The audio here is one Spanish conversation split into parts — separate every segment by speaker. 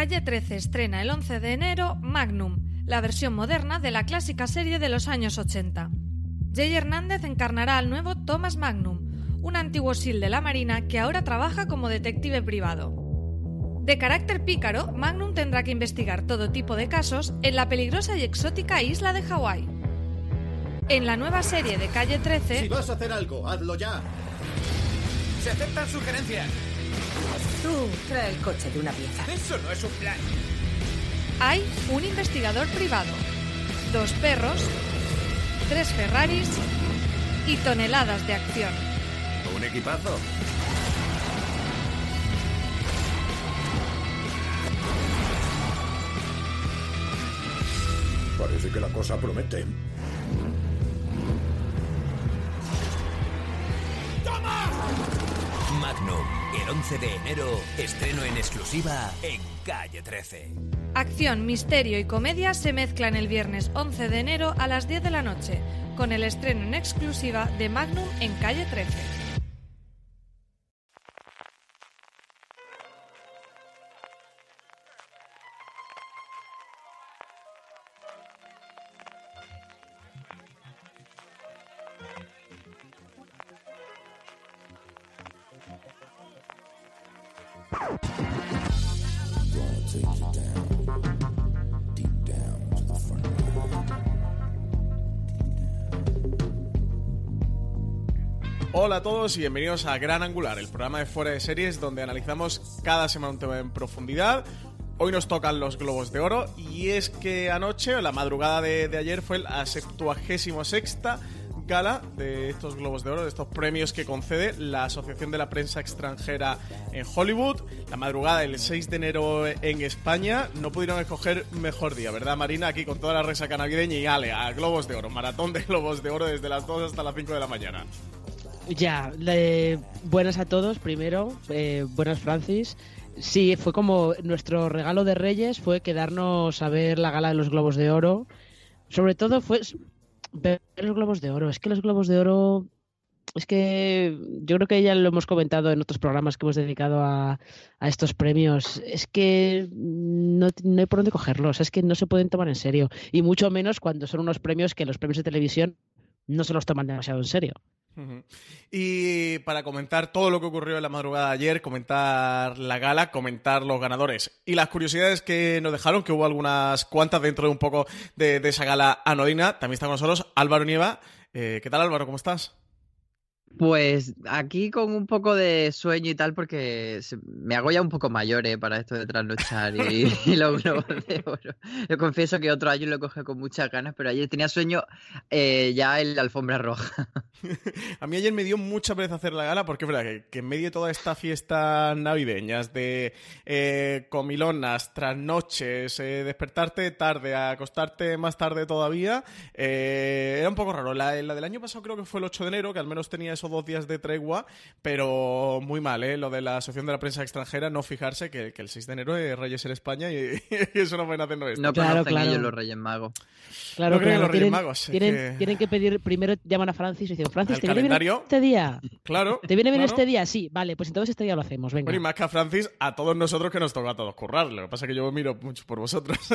Speaker 1: Calle 13 estrena el 11 de enero Magnum, la versión moderna de la clásica serie de los años 80. Jay Hernández encarnará al nuevo Thomas Magnum, un antiguo SEAL de la Marina que ahora trabaja como detective privado. De carácter pícaro, Magnum tendrá que investigar todo tipo de casos en la peligrosa y exótica isla de Hawái. En la nueva serie de Calle 13,
Speaker 2: Si vas a hacer algo, hazlo ya. Se aceptan sugerencias.
Speaker 3: Tú trae el coche de una pieza.
Speaker 2: Eso no es un plan.
Speaker 1: hay un investigador privado, dos perros, tres Ferraris y toneladas de acción.
Speaker 2: Un equipazo. Parece que la cosa promete.
Speaker 4: Magnum, el 11 de enero, estreno en exclusiva en Calle 13.
Speaker 1: Acción, misterio y comedia se mezclan el viernes 11 de enero a las 10 de la noche, con el estreno en exclusiva de Magnum en Calle 13.
Speaker 5: Hola a todos y bienvenidos a Gran Angular, el programa de fuera de series donde analizamos cada semana un tema en profundidad. Hoy nos tocan los Globos de Oro y es que anoche, la madrugada de, de ayer, fue la 76 gala de estos Globos de Oro, de estos premios que concede la Asociación de la Prensa Extranjera en Hollywood. La madrugada del 6 de enero en España. No pudieron escoger mejor día, ¿verdad, Marina? Aquí con toda la resaca navideña y ale, a Globos de Oro, maratón de Globos de Oro desde las 2 hasta las 5 de la mañana.
Speaker 6: Ya, buenas a todos primero, eh, buenas Francis. Sí, fue como nuestro regalo de Reyes fue quedarnos a ver la gala de los Globos de Oro. Sobre todo fue ver los Globos de Oro. Es que los Globos de Oro, es que yo creo que ya lo hemos comentado en otros programas que hemos dedicado a, estos premios. Es que no hay por dónde cogerlos, es que no se pueden tomar en serio. Y mucho menos cuando son unos premios que los premios de televisión no se los toman demasiado en serio.
Speaker 5: Y para comentar todo lo que ocurrió en la madrugada de ayer, comentar la gala, comentar los ganadores y las curiosidades que nos dejaron, que hubo algunas cuantas dentro de un poco de, de esa gala anodina, también está con nosotros Álvaro Nieva. Eh, ¿Qué tal Álvaro? ¿Cómo estás?
Speaker 7: Pues aquí con un poco de sueño y tal, porque me hago ya un poco mayor ¿eh? para esto de trasnochar y, y los globos de oro. Yo confieso que otro año lo coge con muchas ganas, pero ayer tenía sueño eh, ya en la alfombra roja.
Speaker 5: A mí ayer me dio mucha pereza hacer la gala porque es verdad que, que en medio de toda esta fiesta navideñas de eh, comilonas, trasnoches, eh, despertarte tarde, acostarte más tarde todavía, eh, era un poco raro. La, la del año pasado creo que fue el 8 de enero, que al menos tenía esos dos días de tregua, pero muy mal, ¿eh? Lo de la Asociación de la Prensa Extranjera, no fijarse que, que el 6 de enero es Reyes en España y, eso no pueden hacernos esto.
Speaker 7: No
Speaker 6: Claro,
Speaker 7: conocen
Speaker 6: claro.
Speaker 7: ellos los Reyes Magos.
Speaker 6: Claro,
Speaker 5: No creen en
Speaker 6: claro.
Speaker 5: los Reyes
Speaker 6: tienen,
Speaker 5: Magos,
Speaker 6: tienen,
Speaker 5: que-
Speaker 6: tienen que pedir, primero llaman a Francis y dicen, Francis, ¿te viene bien este día?
Speaker 5: Claro.
Speaker 6: ¿Te viene bien
Speaker 5: claro.
Speaker 6: este día? Sí, vale, pues entonces este día lo hacemos, venga.
Speaker 5: Bueno, y más que a Francis, a todos nosotros que nos toca a todos currar. Lo que pasa es que yo miro mucho por vosotros.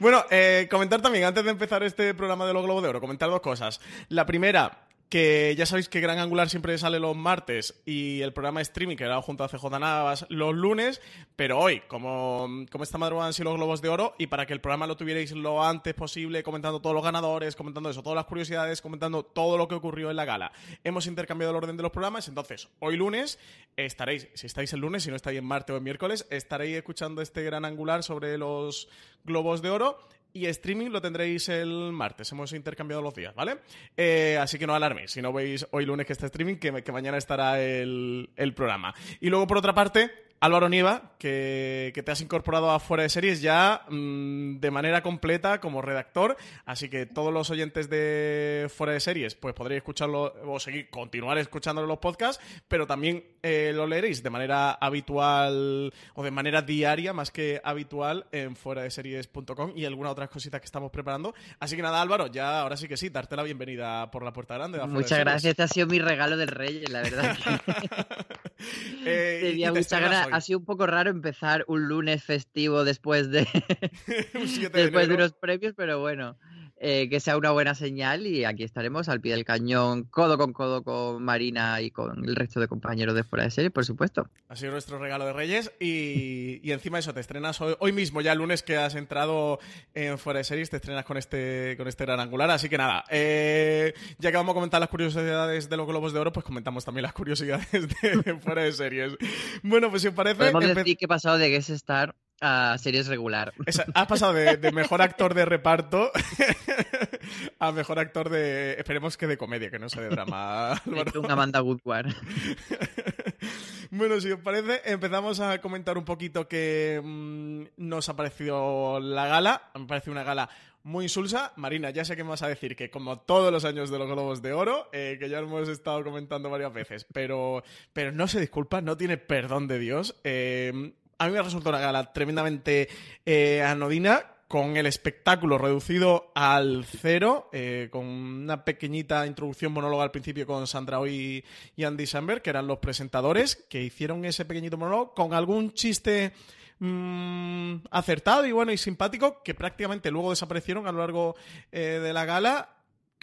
Speaker 5: bueno, eh, comentar también, antes de empezar este programa de los Globos de Oro, comentar dos cosas. La primera, que ya sabéis que Gran Angular siempre sale los martes y el programa de streaming que era junto a CJ Navas los lunes, pero hoy, como, como esta madrugada han sido los Globos de Oro, y para que el programa lo tuvierais lo antes posible, comentando todos los ganadores, comentando eso, todas las curiosidades, comentando todo lo que ocurrió en la gala, hemos intercambiado el orden de los programas, entonces hoy lunes estaréis, si estáis el lunes, si no estáis en martes o en miércoles, estaréis escuchando este Gran Angular sobre los Globos de Oro y streaming lo tendréis el martes. Hemos intercambiado los días, ¿vale? Eh, así que no alarméis. Si no veis hoy lunes que está streaming, que, mañana estará el programa. Y luego, por otra parte, Álvaro Nieva, que, que te has incorporado a Fuera de Series ya mm, de manera completa como redactor, así que todos los oyentes de Fuera de Series pues podréis escucharlo o seguir, continuar escuchándolo en los podcasts, pero también eh, lo leeréis de manera habitual o de manera diaria más que habitual en fuera de series.com y algunas otras cositas que estamos preparando. Así que nada, Álvaro, ya ahora sí que sí, darte la bienvenida por la puerta grande.
Speaker 7: Muchas gracias, este ha sido mi regalo del Reyes, la verdad.
Speaker 5: Eh, y- y te
Speaker 7: ganas.
Speaker 5: hoy.
Speaker 7: Ha sido un poco raro empezar un lunes festivo después de,
Speaker 5: Un 7 de
Speaker 7: después de unos premios, pero bueno, eh, que sea una buena señal y aquí estaremos al pie del cañón, codo con codo con Marina y con el resto de compañeros de fuera de serie, por supuesto.
Speaker 5: Ha sido nuestro regalo de Reyes y, y encima eso, te estrenas hoy, hoy mismo, ya el lunes que has entrado en Fuera de Series, te estrenas con este, con este gran angular. Así que nada, eh, ya que vamos a comentar las curiosidades de los Globos de Oro, pues comentamos también las curiosidades de, de Fuera de Series. Bueno, pues si os parece...
Speaker 7: Podemos decir que he pasado de Guest Star a series regular.
Speaker 5: Esa- has pasado de, de mejor actor de reparto a mejor actor de... Esperemos que de comedia, que no sea de drama, Álvaro.
Speaker 7: Un Amanda Woodward.
Speaker 5: Bueno, si os parece, empezamos a comentar un poquito qué mm, nos ha parecido la gala. Me parece una gala muy insulsa. Marina, ya sé que me vas a decir que como todos los años de los Globos de Oro, eh, que ya hemos estado comentando varias veces, pero, pero no se disculpa, no tiene perdón de Dios. Eh, a mí me resultó una gala tremendamente eh, anodina, con el espectáculo reducido al cero, eh, con una pequeñita introducción monóloga al principio con Sandra Hoy y Andy Samberg, que eran los presentadores, que hicieron ese pequeñito monólogo con algún chiste mm, acertado y bueno y simpático, que prácticamente luego desaparecieron a lo largo eh, de la gala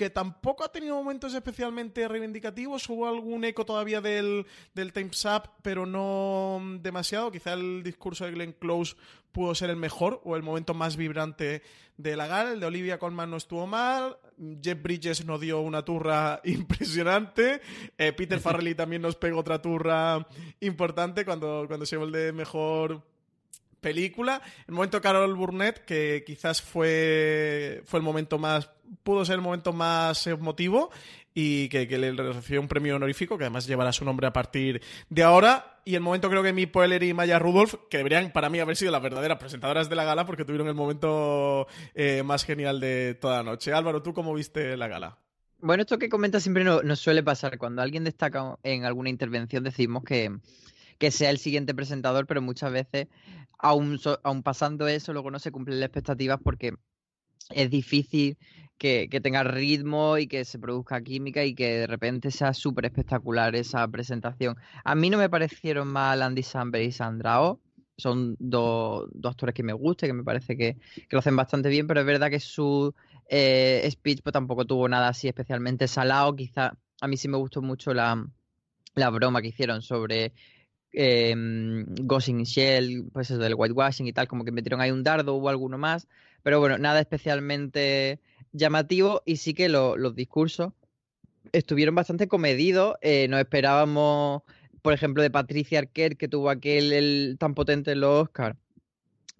Speaker 5: que tampoco ha tenido momentos especialmente reivindicativos. Hubo algún eco todavía del, del Time's Up, pero no demasiado. Quizá el discurso de Glenn Close pudo ser el mejor o el momento más vibrante de la gala. El de Olivia Colman no estuvo mal. Jeff Bridges nos dio una turra impresionante. Eh, Peter Farrelly también nos pegó otra turra importante cuando, cuando se llevó el de mejor película. El momento Carol Burnett, que quizás fue, fue el momento más, pudo ser el momento más emotivo y que, le recibió un premio honorífico, que además llevará su nombre a partir de ahora. Y el momento creo que Mi Poehler y Maya Rudolph, que deberían para mí haber sido las verdaderas presentadoras de la gala, porque tuvieron el momento eh, más genial de toda la noche. Álvaro, ¿tú cómo viste la gala?
Speaker 7: Bueno, esto que comentas siempre no- nos suele pasar. Cuando alguien destaca en alguna intervención decimos que, que sea el siguiente presentador, pero muchas veces, aún, so- aún pasando eso, luego no se cumplen las expectativas porque es difícil que, que tenga ritmo y que se produzca química y que de repente sea súper espectacular esa presentación. A mí no me parecieron mal Andy Samberg y Sandra Oh. Son dos, dos actores que me gustan, que me parece que, que lo hacen bastante bien, pero es verdad que su eh, speech pues, tampoco tuvo nada así especialmente salado. Quizá a mí sí me gustó mucho la, la broma que hicieron sobre eh, Shell, pues eso del whitewashing y tal, como que metieron ahí un dardo, hubo alguno más, pero bueno, nada especialmente llamativo y sí que lo- los discursos estuvieron bastante comedidos, eh, nos esperábamos, por ejemplo, de Patricia Arquette, que tuvo aquel el, tan potente en los Oscars.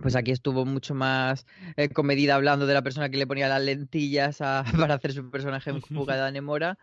Speaker 7: Pues aquí estuvo mucho más eh, comedida hablando de la persona que le ponía las lentillas a- para hacer su personaje en Fuga de Anemora.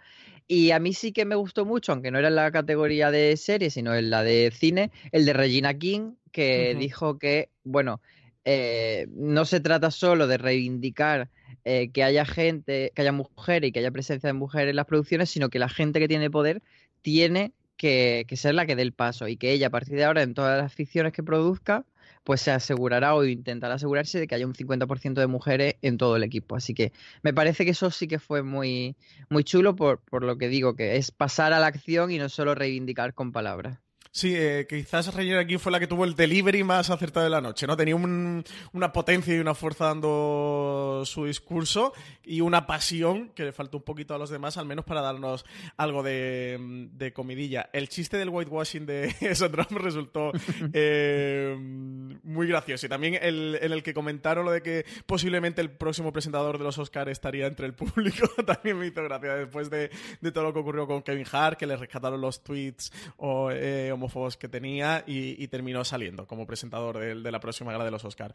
Speaker 7: Y a mí sí que me gustó mucho, aunque no era en la categoría de serie, sino en la de cine, el de Regina King, que dijo que, bueno, eh, no se trata solo de reivindicar eh, que haya gente, que haya mujeres y que haya presencia de mujeres en las producciones, sino que la gente que tiene poder tiene que, que ser la que dé el paso y que ella a partir de ahora en todas las ficciones que produzca pues se asegurará o intentará asegurarse de que haya un 50% de mujeres en todo el equipo. Así que me parece que eso sí que fue muy, muy chulo por, por lo que digo, que es pasar a la acción y no solo reivindicar con palabras.
Speaker 5: Sí, eh, quizás Regina aquí fue la que tuvo el delivery más acertado de la noche, ¿no? Tenía un- una potencia y una fuerza dando su discurso y una pasión que le faltó un poquito a los demás, al menos para darnos algo de, de comidilla. El chiste del whitewashing de me resultó eh, muy gracioso. Y también el, en el que comentaron lo de que posiblemente el próximo presentador de los Oscars estaría entre el público, también me hizo gracia después de, de todo lo que ocurrió con Kevin Hart, que le rescataron los tweets o, eh, homófobos que tenía y, terminó saliendo como presentador de, la próxima gala de los Oscars.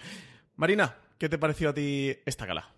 Speaker 5: Marina, ¿qué te pareció a ti esta gala?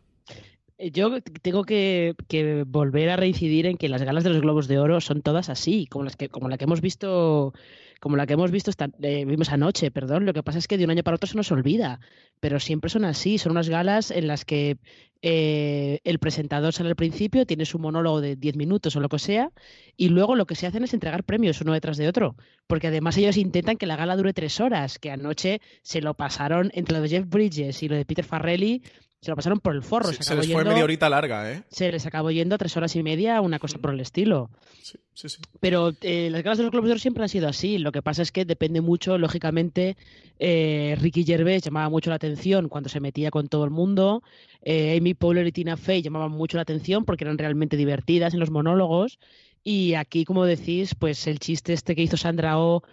Speaker 6: Yo tengo que, que volver a reincidir en que las galas de los Globos de Oro son todas así, como las que, como la que hemos visto como la que hemos visto esta, eh, vimos anoche, perdón. Lo que pasa es que de un año para otro se nos olvida, pero siempre son así, son unas galas en las que eh, el presentador sale al principio, tiene su monólogo de 10 minutos o lo que sea, y luego lo que se hacen es entregar premios uno detrás de otro, porque además ellos intentan que la gala dure tres horas, que anoche se lo pasaron entre lo de Jeff Bridges y lo de Peter Farrelly, se lo pasaron por el forro.
Speaker 5: Sí,
Speaker 6: se,
Speaker 5: les fue
Speaker 6: yendo-
Speaker 5: media horita larga, ¿eh?
Speaker 6: se les acabó yendo a tres horas y media, una cosa por el estilo.
Speaker 5: Sí, sí, sí.
Speaker 6: Pero eh, las galas de los Globos de Oro siempre han sido así. Lo que pasa es que depende mucho, lógicamente, eh, Ricky Gervais llamaba mucho la atención cuando se metía con todo el mundo. eh, Amy Poehler y Tina Fey llamaban mucho la atención porque eran realmente divertidas en los monólogos. Y aquí, como decís, pues el chiste este que hizo Sandra Oh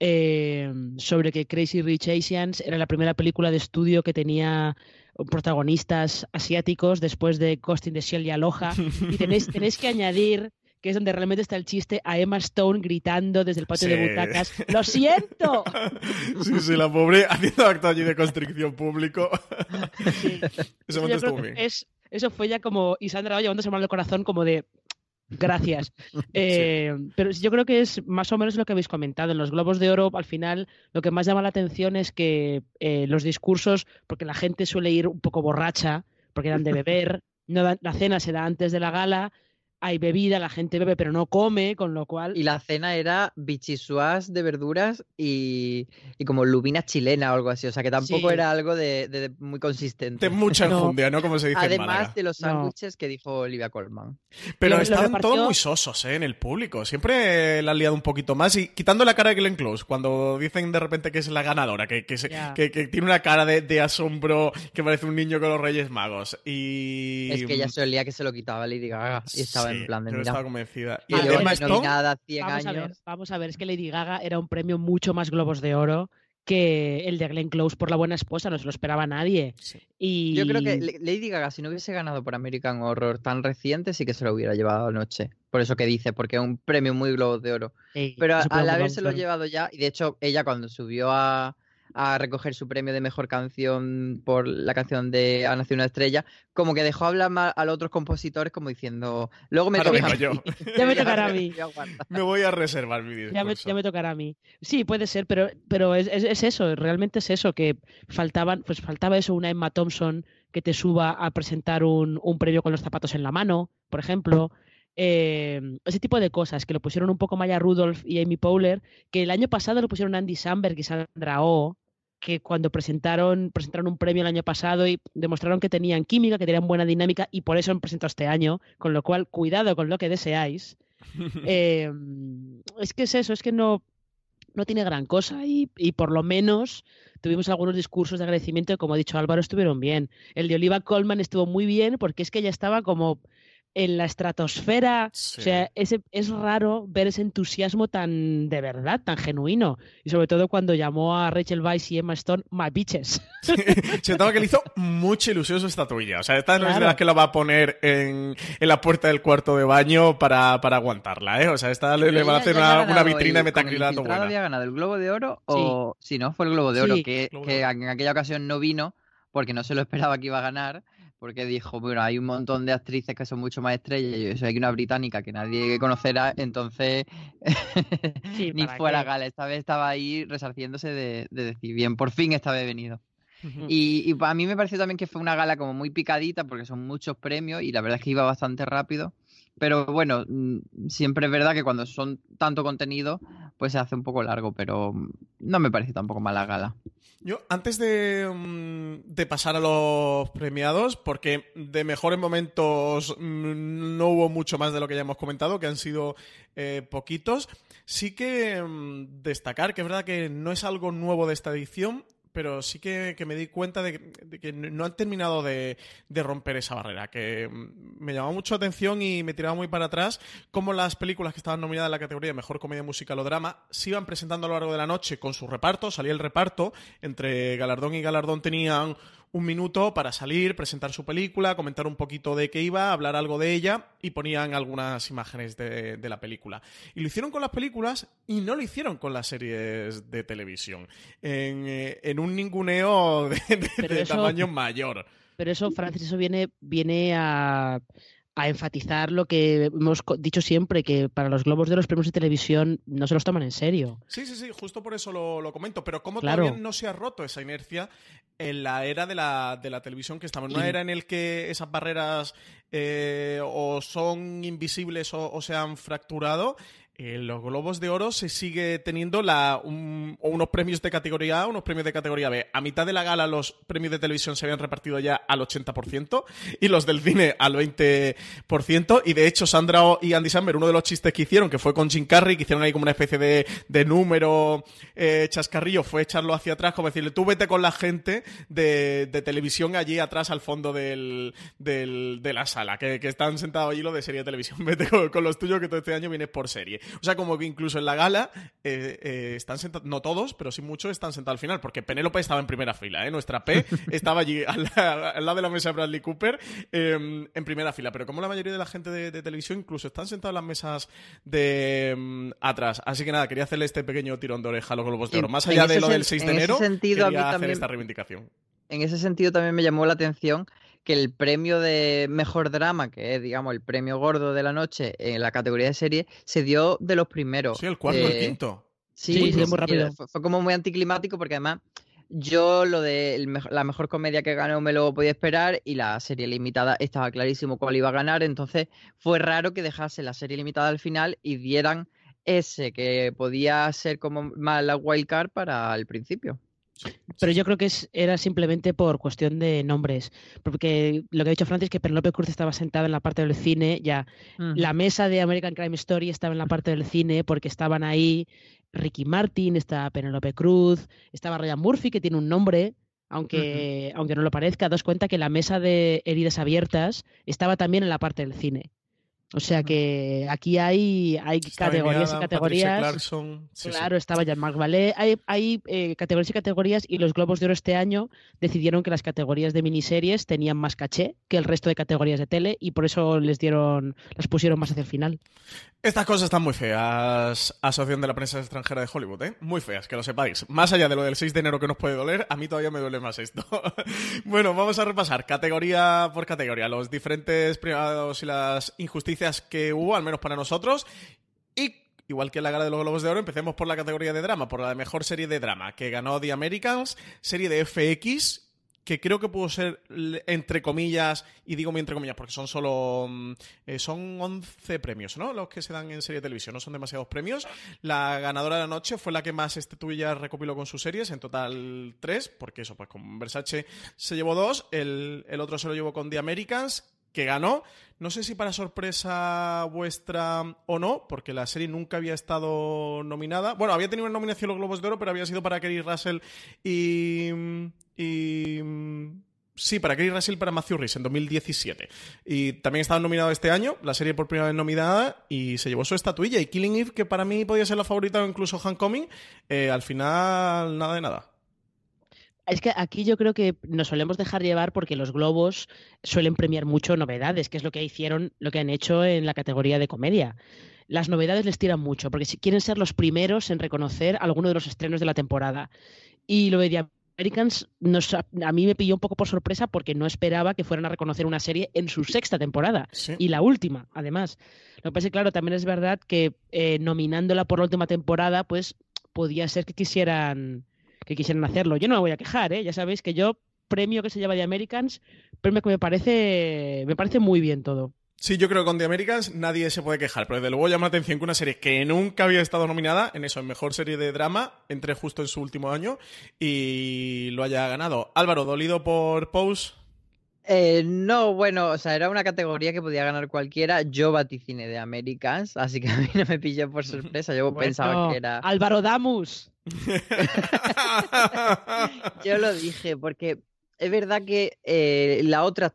Speaker 6: eh, sobre que Crazy Rich Asians era la primera película de estudio que tenía protagonistas asiáticos después de Ghost in the Shell y Aloha. Y tenéis, tenéis que añadir que es donde realmente está el chiste, a Emma Stone gritando desde el patio
Speaker 5: Sí.
Speaker 6: de butacas, ¡lo siento!
Speaker 5: Sí, sí, la pobre haciendo acto allí de constricción público.
Speaker 6: Sí.
Speaker 5: Ese
Speaker 6: Eso,
Speaker 5: momento
Speaker 6: yo creo que
Speaker 5: bien.
Speaker 6: es, eso fue ya como, y Sandra llevándose mal el corazón como de, gracias. Eh, Pero yo creo que es más o menos lo que habéis comentado. En los Globos de Oro, al final, lo que más llama la atención es que eh, los discursos, porque la gente suele ir un poco borracha, porque eran de beber, no dan- la cena se da antes de la gala, hay bebida, la gente bebe pero no come, con lo cual...
Speaker 7: Y la cena era bichisuas de verduras y, y como lubina chilena o algo así. O sea que tampoco
Speaker 6: Sí.
Speaker 7: era algo de, de- de muy consistente.
Speaker 5: De mucha
Speaker 6: No.
Speaker 5: enjundia, ¿no? Como se dice en
Speaker 7: Además
Speaker 5: Málaga.
Speaker 7: de los
Speaker 6: No.
Speaker 7: sándwiches que dijo Olivia Colman.
Speaker 5: Pero
Speaker 6: Lo- lo
Speaker 5: estaban
Speaker 6: repartió-
Speaker 5: todos muy sosos, ¿eh? En el público. Siempre la han liado un poquito más. Y quitando la cara de Glenn Close, cuando dicen de repente que es la ganadora, que, que, se-
Speaker 6: Ya.
Speaker 5: que- que tiene una cara de, de asombro que parece un niño con los Reyes Magos. Y...
Speaker 7: Es que ella se olía que se lo quitaba Lady Gaga y estaba
Speaker 5: Sí,
Speaker 7: en plan de
Speaker 5: yo
Speaker 7: mira.
Speaker 5: estaba convencida. Y el
Speaker 6: pero
Speaker 5: Emma Stone,
Speaker 7: nominada 100
Speaker 6: Vamos a ver,
Speaker 7: años.
Speaker 6: vamos a ver, es que Lady Gaga era un premio mucho más Globos de Oro que el de Glenn Close por la buena esposa, no se lo esperaba nadie.
Speaker 5: Sí.
Speaker 6: Y
Speaker 7: Yo creo que Lady Gaga, si no hubiese ganado por American Horror tan reciente, sí que se lo hubiera llevado anoche. Por eso que dice, porque es un premio muy Globos de Oro.
Speaker 6: Sí,
Speaker 7: Pero al habérselo llevado ya, y de hecho ella cuando subió a, a recoger su premio de mejor canción por la canción de Ha nacido una estrella, como que dejó hablar más a los otros compositores como diciendo, luego me
Speaker 5: Ahora
Speaker 7: toca a mí".
Speaker 5: yo.
Speaker 6: Ya me tocará a mí.
Speaker 5: me voy a reservar mi discurso.
Speaker 6: Ya me, ya me tocará a mí. Sí, puede ser, pero, pero es, es- es eso, realmente es eso, que faltaban, pues faltaba eso, una Emma Thompson que te suba a presentar un, un premio con los zapatos en la mano, por ejemplo. Eh, ese tipo de cosas, que lo pusieron un poco Maya Rudolph y Amy Powler, que el año pasado lo pusieron Andy Samberg y Sandra Oh, que cuando presentaron, presentaron un premio el año pasado y demostraron que tenían química, que tenían buena dinámica y por eso han presentado este año, con lo cual cuidado con lo que deseáis. Eh, es que es eso, es que no, no tiene gran cosa y, y por lo menos tuvimos algunos discursos de agradecimiento que, como ha dicho Álvaro, estuvieron bien. El de Oliva Colman estuvo muy bien porque es que ella estaba como en la estratosfera.
Speaker 5: Sí.
Speaker 6: O sea, ese, es raro ver ese entusiasmo tan de verdad, tan genuino. Y sobre todo cuando llamó a Rachel Weisz y Emma Stone My Bitches.
Speaker 5: Se notaba que le hizo mucha ilusión su estatuilla. O sea, esta no es de las que la va a poner en, en la puerta del cuarto de baño para, para aguantarla, ¿eh? O sea, esta le, le van a hacer una, una vitrina
Speaker 7: el-
Speaker 5: de metacrilato buena.
Speaker 7: había ganado el Globo de Oro o si no fue el Globo de Oro
Speaker 6: Sí,
Speaker 7: que,
Speaker 5: Globo
Speaker 7: que en aquella ocasión no vino porque no se lo esperaba que iba a ganar porque dijo bueno hay un montón de actrices que son mucho más estrellas y yo soy aquí una británica que nadie conocerá entonces
Speaker 6: Sí,
Speaker 7: ni
Speaker 6: ¿para
Speaker 7: fuera gala esta vez estaba ahí resarciéndose de, de decir bien por fin esta vez he venido y, y a mí me pareció también que fue una gala como muy picadita porque son muchos premios y la verdad es que iba bastante rápido. Pero bueno, mm, siempre es verdad que cuando son tanto contenido, pues se hace un poco largo, pero mm, no me parece tampoco mala gala.
Speaker 5: Yo, antes de, mm, de pasar a los premiados, porque de mejores momentos no hubo mucho más de lo que ya hemos comentado, que han sido eh, poquitos, sí que destacar que es verdad que no es algo nuevo de esta edición, pero sí que, que me di cuenta de, que no han terminado de, de romper esa barrera, que mm, me llamó mucho la atención y me tiraba muy para atrás cómo las películas que estaban nominadas en la categoría de Mejor Comedia Musical o Drama se iban presentando a lo largo de la noche con su reparto, salía el reparto, entre galardón y galardón tenían un minuto para salir, presentar su película, comentar un poquito de qué iba, hablar algo de ella y ponían algunas imágenes de, de la película. Y lo hicieron con las películas y no lo hicieron con las series de televisión. En, eh, en un ninguneo de, de-
Speaker 6: Pero
Speaker 5: de
Speaker 6: eso-
Speaker 5: tamaño mayor.
Speaker 6: Pero eso, Francis, eso viene, viene a, a enfatizar lo que hemos dicho siempre, que para los globos de los premios de televisión no se los toman en serio.
Speaker 5: Sí, sí, sí, justo por eso lo, lo comento. Pero ¿cómo
Speaker 6: Claro.
Speaker 5: todavía no se ha roto esa inercia en la era de la, de la televisión que estamos? En una era en el que esas barreras eh, o son invisibles o, o se han fracturado. En los Globos de Oro se sigue teniendo la, unos premios de categoría A, unos premios de categoría B. A mitad de la gala los premios de televisión se habían repartido ya al 80% y los del cine al 20%. Y de hecho, Sandra y Andy Samberg, uno de los chistes que hicieron, que fue con Jim Carrey, que hicieron ahí como una especie de, de número eh, chascarrillo, fue echarlo hacia atrás, como decirle, tú vete con la gente de, de televisión allí atrás al fondo del, del- de la sala, que, que están sentados allí los de serie de televisión. Vete con los tuyos que todo este año vienes por serie. O sea, como que incluso en la gala eh, eh, están sentados, no todos, pero sí muchos están sentados al final, porque Penélope estaba en primera fila, ¿eh? Nuestra P estaba allí al, la- al lado de la mesa de Bradley Cooper eh, en primera fila. Pero como la mayoría de la gente de, de televisión incluso están sentados en las mesas de mm, atrás. Así que nada, quería hacerle este pequeño tirón de oreja a los Globos de Oro. Más allá de
Speaker 7: ese
Speaker 5: lo del
Speaker 7: sen-
Speaker 5: 6 de
Speaker 7: en ese
Speaker 5: enero,
Speaker 7: sentido, a mí
Speaker 5: quería hacer esta reivindicación.
Speaker 7: En ese sentido también me llamó la atención que el premio de mejor drama, que es, digamos, el premio gordo de la noche en la categoría de serie, se dio de los primeros.
Speaker 5: Sí, el cuarto, el
Speaker 7: Eh,
Speaker 5: quinto.
Speaker 7: Sí,
Speaker 6: Sí,
Speaker 7: ni
Speaker 6: sí, muy rápido.
Speaker 7: Fue, fue como muy anticlimático porque además yo lo de el la mejor comedia que ganó me lo podía esperar y la serie limitada estaba clarísimo cuál iba a ganar, entonces fue raro que dejase la serie limitada al final y dieran ese que podía ser como más la wildcard para el principio.
Speaker 6: Pero yo creo que es, era simplemente por cuestión de nombres. Porque lo que ha dicho Francis es que Penelope Cruz estaba sentada en la parte del cine, ya la mesa de American Crime Story estaba en la parte del cine porque estaban ahí Ricky Martin, estaba Penelope Cruz, estaba Ryan Murphy, que tiene un nombre, aunque, aunque no lo parezca, das cuenta que la mesa de heridas abiertas estaba también en la parte del cine. O sea que aquí hay, hay
Speaker 5: Está
Speaker 6: categorías y categorías.
Speaker 5: Clarkson. Sí, sí.
Speaker 6: Claro, estaba Jean-Marc Vallée. Hay, hay eh, categorías y categorías y los Globos de Oro este año decidieron que las categorías de miniseries tenían más caché que el resto de categorías de tele y por eso les dieron, las pusieron más hacia el final.
Speaker 5: Estas cosas están muy feas, Asociación de la Prensa Extranjera de Hollywood, ¿eh? Muy feas, que lo sepáis. Más allá de lo del 6 de enero que nos puede doler, a mí todavía me duele más esto. bueno, vamos a repasar categoría por categoría los diferentes privados y las injusticias que hubo, al menos para nosotros. Y Igual que en la gala de los Globos de Oro, empecemos por la categoría de drama, por la mejor serie de drama, que ganó The Americans, serie de FX, que creo que pudo ser, entre comillas, y digo muy entre comillas porque son solo. mm, eh, son 11 premios, ¿no? Los que se dan en serie de televisión, no son demasiados premios. La ganadora de la noche fue la que más estatuillas recopiló con sus series, en total tres, porque eso, pues con Versace se llevó dos, el, el otro se lo llevó con The Americans, que ganó. No sé si para sorpresa vuestra o no, porque la serie nunca había estado nominada. Bueno, había tenido una nominación en los Globos de Oro, pero había sido para Kerry Russell y. y Sí, para Kerry Russell y para Matthew Rhys en 2017. Y también estaba nominado este año, la serie por primera vez nominada, y se llevó su estatuilla. Y Killing Eve, que para mí podía ser la favorita o incluso Homecoming, eh, al final nada de nada.
Speaker 6: Es que aquí yo creo que nos solemos dejar llevar porque los globos suelen premiar mucho novedades, que es lo que hicieron, lo que han hecho en la categoría de comedia. Las novedades les tiran mucho, porque si quieren ser los primeros en reconocer alguno de los estrenos de la temporada. Y lo de The Americans nos, a mí me pilló un poco por sorpresa porque no esperaba que fueran a reconocer una serie en su sexta temporada
Speaker 5: Sí.
Speaker 6: y la última, además. Lo que pasa es que, claro, también es verdad que eh, nominándola por la última temporada, pues podía ser que quisieran que quisieran hacerlo. Yo no me voy a quejar, ¿eh? Ya sabéis que yo premio que se lleva de Americans, premio que me parece me parece muy bien todo.
Speaker 5: Sí, yo creo que con The Americans nadie se puede quejar, pero desde luego llama la atención que una serie que nunca había estado nominada en eso, en mejor serie de drama, entre justo en su último año y lo haya ganado. Álvaro, dolido por Pose.
Speaker 7: Eh, no, bueno, o sea, era una categoría que podía ganar cualquiera. Yo vaticine de Americans, así que a mí no me pilló por sorpresa. Yo pensaba que era.
Speaker 6: Álvaro Damus.
Speaker 7: Yo lo dije, porque es verdad que eh, la otra.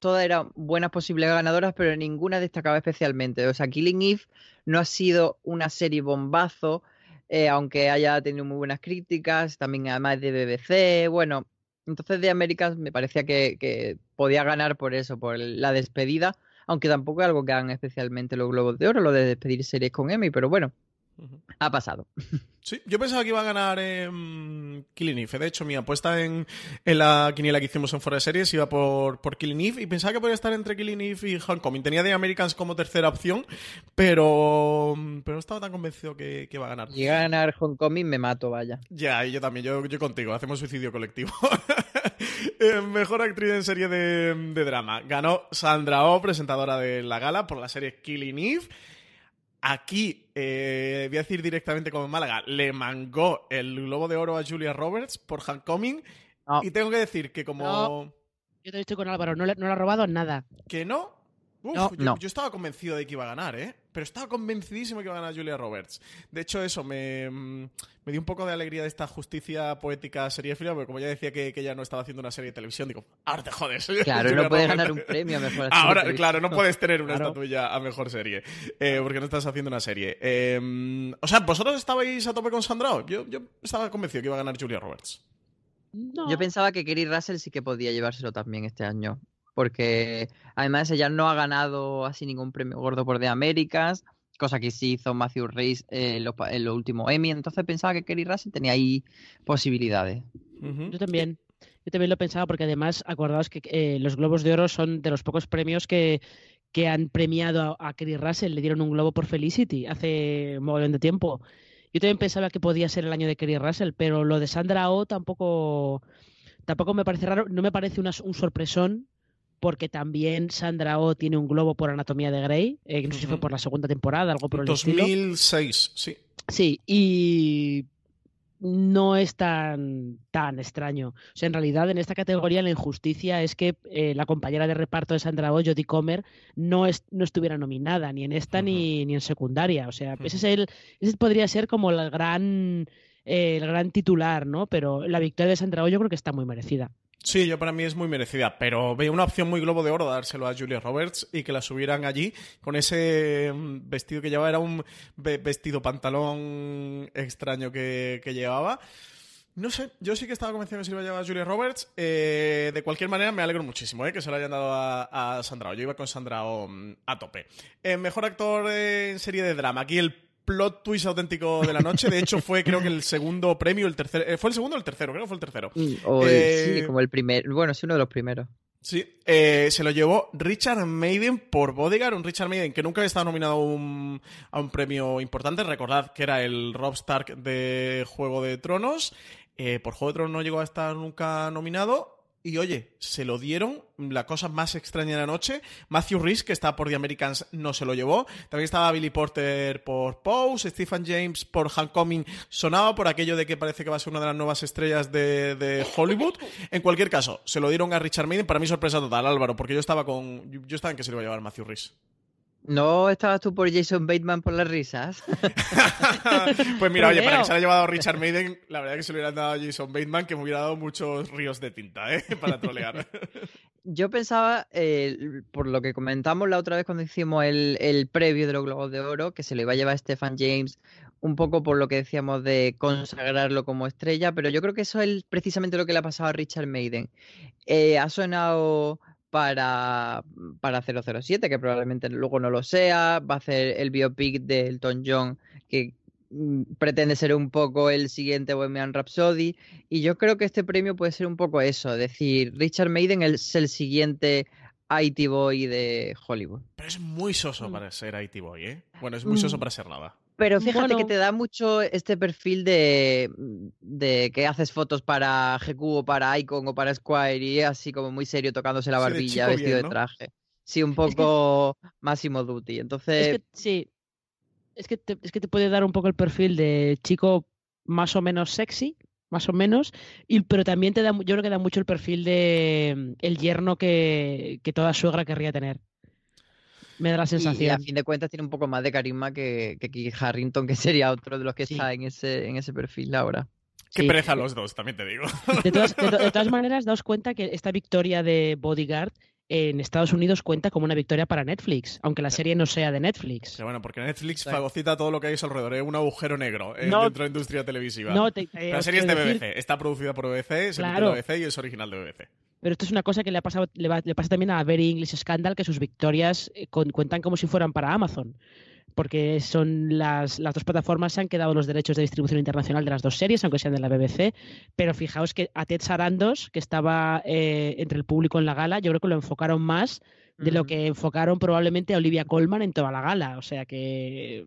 Speaker 7: todas eran buenas posibles ganadoras, pero ninguna destacaba especialmente. O sea, Killing Eve no ha sido una serie bombazo, eh, aunque haya tenido muy buenas críticas, también además de BBC. Bueno, entonces de Américas me parecía que, podía ganar por eso, por la despedida, aunque tampoco es algo que hagan especialmente los Globos de Oro, lo de despedir series con Emmy, pero bueno, ha pasado.
Speaker 5: Sí, yo pensaba que iba a ganar eh, Killing Eve. De hecho, mi apuesta en, la quiniela que hicimos en Fuera Series iba por, por Killing Eve y pensaba que podía estar entre Killing Eve y Homecoming. Tenía The Americans como tercera opción, pero, pero no estaba tan convencido que, iba a ganar.
Speaker 7: Llega a ganar Homecoming, me mato, vaya.
Speaker 5: Ya, y yo también, yo, yo contigo. Hacemos suicidio colectivo. Eh, mejor actriz en serie de, de drama. Ganó Sandra Oh, presentadora de la gala, por la serie Killing Eve. Aquí, eh, voy a decir directamente como en Málaga, le mangó el Globo de Oro a Julia Roberts por Homecoming. Y tengo que decir que como...
Speaker 6: Yo te estoy con Álvaro, no le, no le ha robado nada.
Speaker 5: ¿Que no? Uf, yo, estaba convencido de que iba a ganar, ¿eh? Pero estaba convencidísimo que iba a ganar Julia Roberts. De hecho, eso me, mm, me dio un poco de alegría de esta justicia poética seriéfila, porque como ya decía que, que ella no estaba haciendo una serie de televisión, digo, ahora te jodes.
Speaker 7: Claro, no puedes ganar un premio a mejor serie.
Speaker 5: Ahora, claro, no puedes tener una estatuilla a mejor serie, eh, porque no estás haciendo una serie. Eh, o sea, ¿vosotros estabais a tope con Sandra? Yo, yo estaba convencido que iba a ganar Julia Roberts.
Speaker 7: Yo pensaba que Kerry Russell sí que podía llevárselo también este año porque además ella no ha ganado así ningún premio gordo por The Américas, cosa que sí hizo Matthew Reyes en lo, último Emmy, entonces pensaba que Kerry Russell tenía ahí posibilidades.
Speaker 6: Yo también. Yo también lo pensaba porque además acordaos que eh, los Globos de Oro son de los pocos premios que, que han premiado a, Kerry Russell, le dieron un globo por Felicity hace un montón de tiempo. Yo también pensaba que podía ser el año de Kerry Russell, pero lo de Sandra Oh tampoco, tampoco me parece raro, no me parece un sorpresón porque también Sandra Oh tiene un globo por Anatomía de Grey, eh, no sé si fue por la segunda temporada, algo por el
Speaker 5: 2006, sí.
Speaker 6: Sí, y no es tan, tan extraño. O sea, en realidad, en esta categoría, la injusticia es que eh, la compañera de reparto de Sandra Oh, Jodie Comer, no, es, no estuviera nominada, ni en esta ni, ni en secundaria. O sea, ese, es el, ese podría ser como el gran, eh, el gran titular, ¿no? Pero la victoria de Sandra Oh yo creo que está muy merecida.
Speaker 5: Sí, yo para mí es muy merecida, pero veía una opción muy globo de oro dárselo a Julia Roberts y que la subieran allí con ese mm, vestido que llevaba, era un vestido pantalón extraño que, llevaba. No sé, yo sí que estaba convencido que se iba a llevar a Julia Roberts. Eh, de cualquier manera, me alegro muchísimo eh, que se lo hayan dado a, Sandra. Yo iba con Sandra mm, a tope. Eh, mejor actor en serie de drama. Aquí el plot twist auténtico de la noche. De hecho, fue creo que el segundo premio, el tercer, eh, ¿fue el segundo o el tercero? Creo que fue el tercero.
Speaker 7: Mm, eh, sí, como el primer, bueno, es uno de los primeros.
Speaker 5: Sí, eh, se lo llevó Richard Maiden por Bodyguard, un Richard Maiden que nunca había estado nominado a un, a un premio importante. Recordad que era el Rob Stark de Juego de Tronos. por Juego de Tronos no llegó a estar nunca nominado. Y oye, se lo dieron, la cosa más extraña de la noche. Matthew Rhys, que está por The Americans, no se lo llevó. También estaba Billy Porter por Pose, Stephen James por Homecoming, sonaba por aquello de que parece que va a ser una de las nuevas estrellas de, Hollywood. En cualquier caso, se lo dieron a Richard Maiden. Para mí sorpresa total, Álvaro, porque yo estaba con. Yo estaba en que se lo iba a llevar Matthew Rhys.
Speaker 7: ¿No estabas tú por Jason Bateman por las risas?
Speaker 5: pues mira, oye, para que se haya llevado Richard Maiden, la verdad que se lo hubieran dado a Jason Bateman, que me hubiera dado muchos ríos de tinta, ¿eh? Para trolear.
Speaker 7: Yo pensaba, eh, por lo que comentamos la otra vez cuando hicimos el, previo de los Globos de Oro, que se lo iba a llevar Stephen James, un poco por lo que decíamos de consagrarlo como estrella, pero yo creo que eso es precisamente lo que le ha pasado a Richard Maiden. Eh, ha sonado para, para 007, que probablemente luego no lo sea. Va a hacer el biopic de Elton John, que mm, pretende ser un poco el siguiente Bohemian Rhapsody. Y yo creo que este premio puede ser un poco eso, es decir, Richard Maiden es el siguiente IT Boy de Hollywood.
Speaker 5: Pero es muy soso mm. para ser IT Boy, ¿eh? Bueno, es muy soso mm. para ser nada.
Speaker 7: Pero fíjate
Speaker 6: Bueno.
Speaker 7: que te da mucho este perfil de, de que haces fotos para GQ o para Icon o para Squire y así como muy serio tocándose la
Speaker 5: Sí, de
Speaker 7: barbilla,
Speaker 5: chico
Speaker 7: vestido
Speaker 5: bien,
Speaker 7: de traje. Sí, un poco Máximo Duty. Entonces,
Speaker 6: Es que sí. Es que, te, es que te puede dar un poco el perfil de chico más o menos sexy, más o menos, y, pero también te da, yo creo que da mucho el perfil de mm, el yerno que, que toda suegra querría tener. Me da la
Speaker 7: y- y, a
Speaker 6: sensación.
Speaker 7: fin de cuentas tiene un poco más de carisma que, que Kit Harrington, que sería otro de los que
Speaker 6: Sí.
Speaker 7: está en ese, en ese perfil ahora.
Speaker 5: Qué
Speaker 6: Sí.
Speaker 5: pereza los dos, también te digo.
Speaker 6: De todas, de to- de todas maneras, daos cuenta que esta victoria de Bodyguard en Estados Unidos cuenta como una victoria para Netflix, aunque la serie no sea de Netflix.
Speaker 5: Pero bueno, porque Netflix fagocita todo lo que hay alrededor, es un agujero negro eh,
Speaker 6: No.
Speaker 5: dentro de la industria televisiva.
Speaker 6: No, te-
Speaker 5: la
Speaker 6: eh,
Speaker 5: serie es de
Speaker 6: decir-
Speaker 5: BBC, está producida por BBC, se
Speaker 6: Claro.
Speaker 5: la BBC y es original de BBC.
Speaker 6: Pero esto es una cosa que le, ha pasado, le, va- le pasa también a Very English Scandal, que sus victorias eh, con- cuentan como si fueran para Amazon. Porque son las, las dos plataformas se han quedado los derechos de distribución internacional de las dos series, aunque sean de la BBC. Pero fijaos que a Ted Sarandos, que estaba eh, entre el público en la gala, yo creo que lo enfocaron más de lo que enfocaron probablemente a Olivia Colman en toda la gala. O sea que,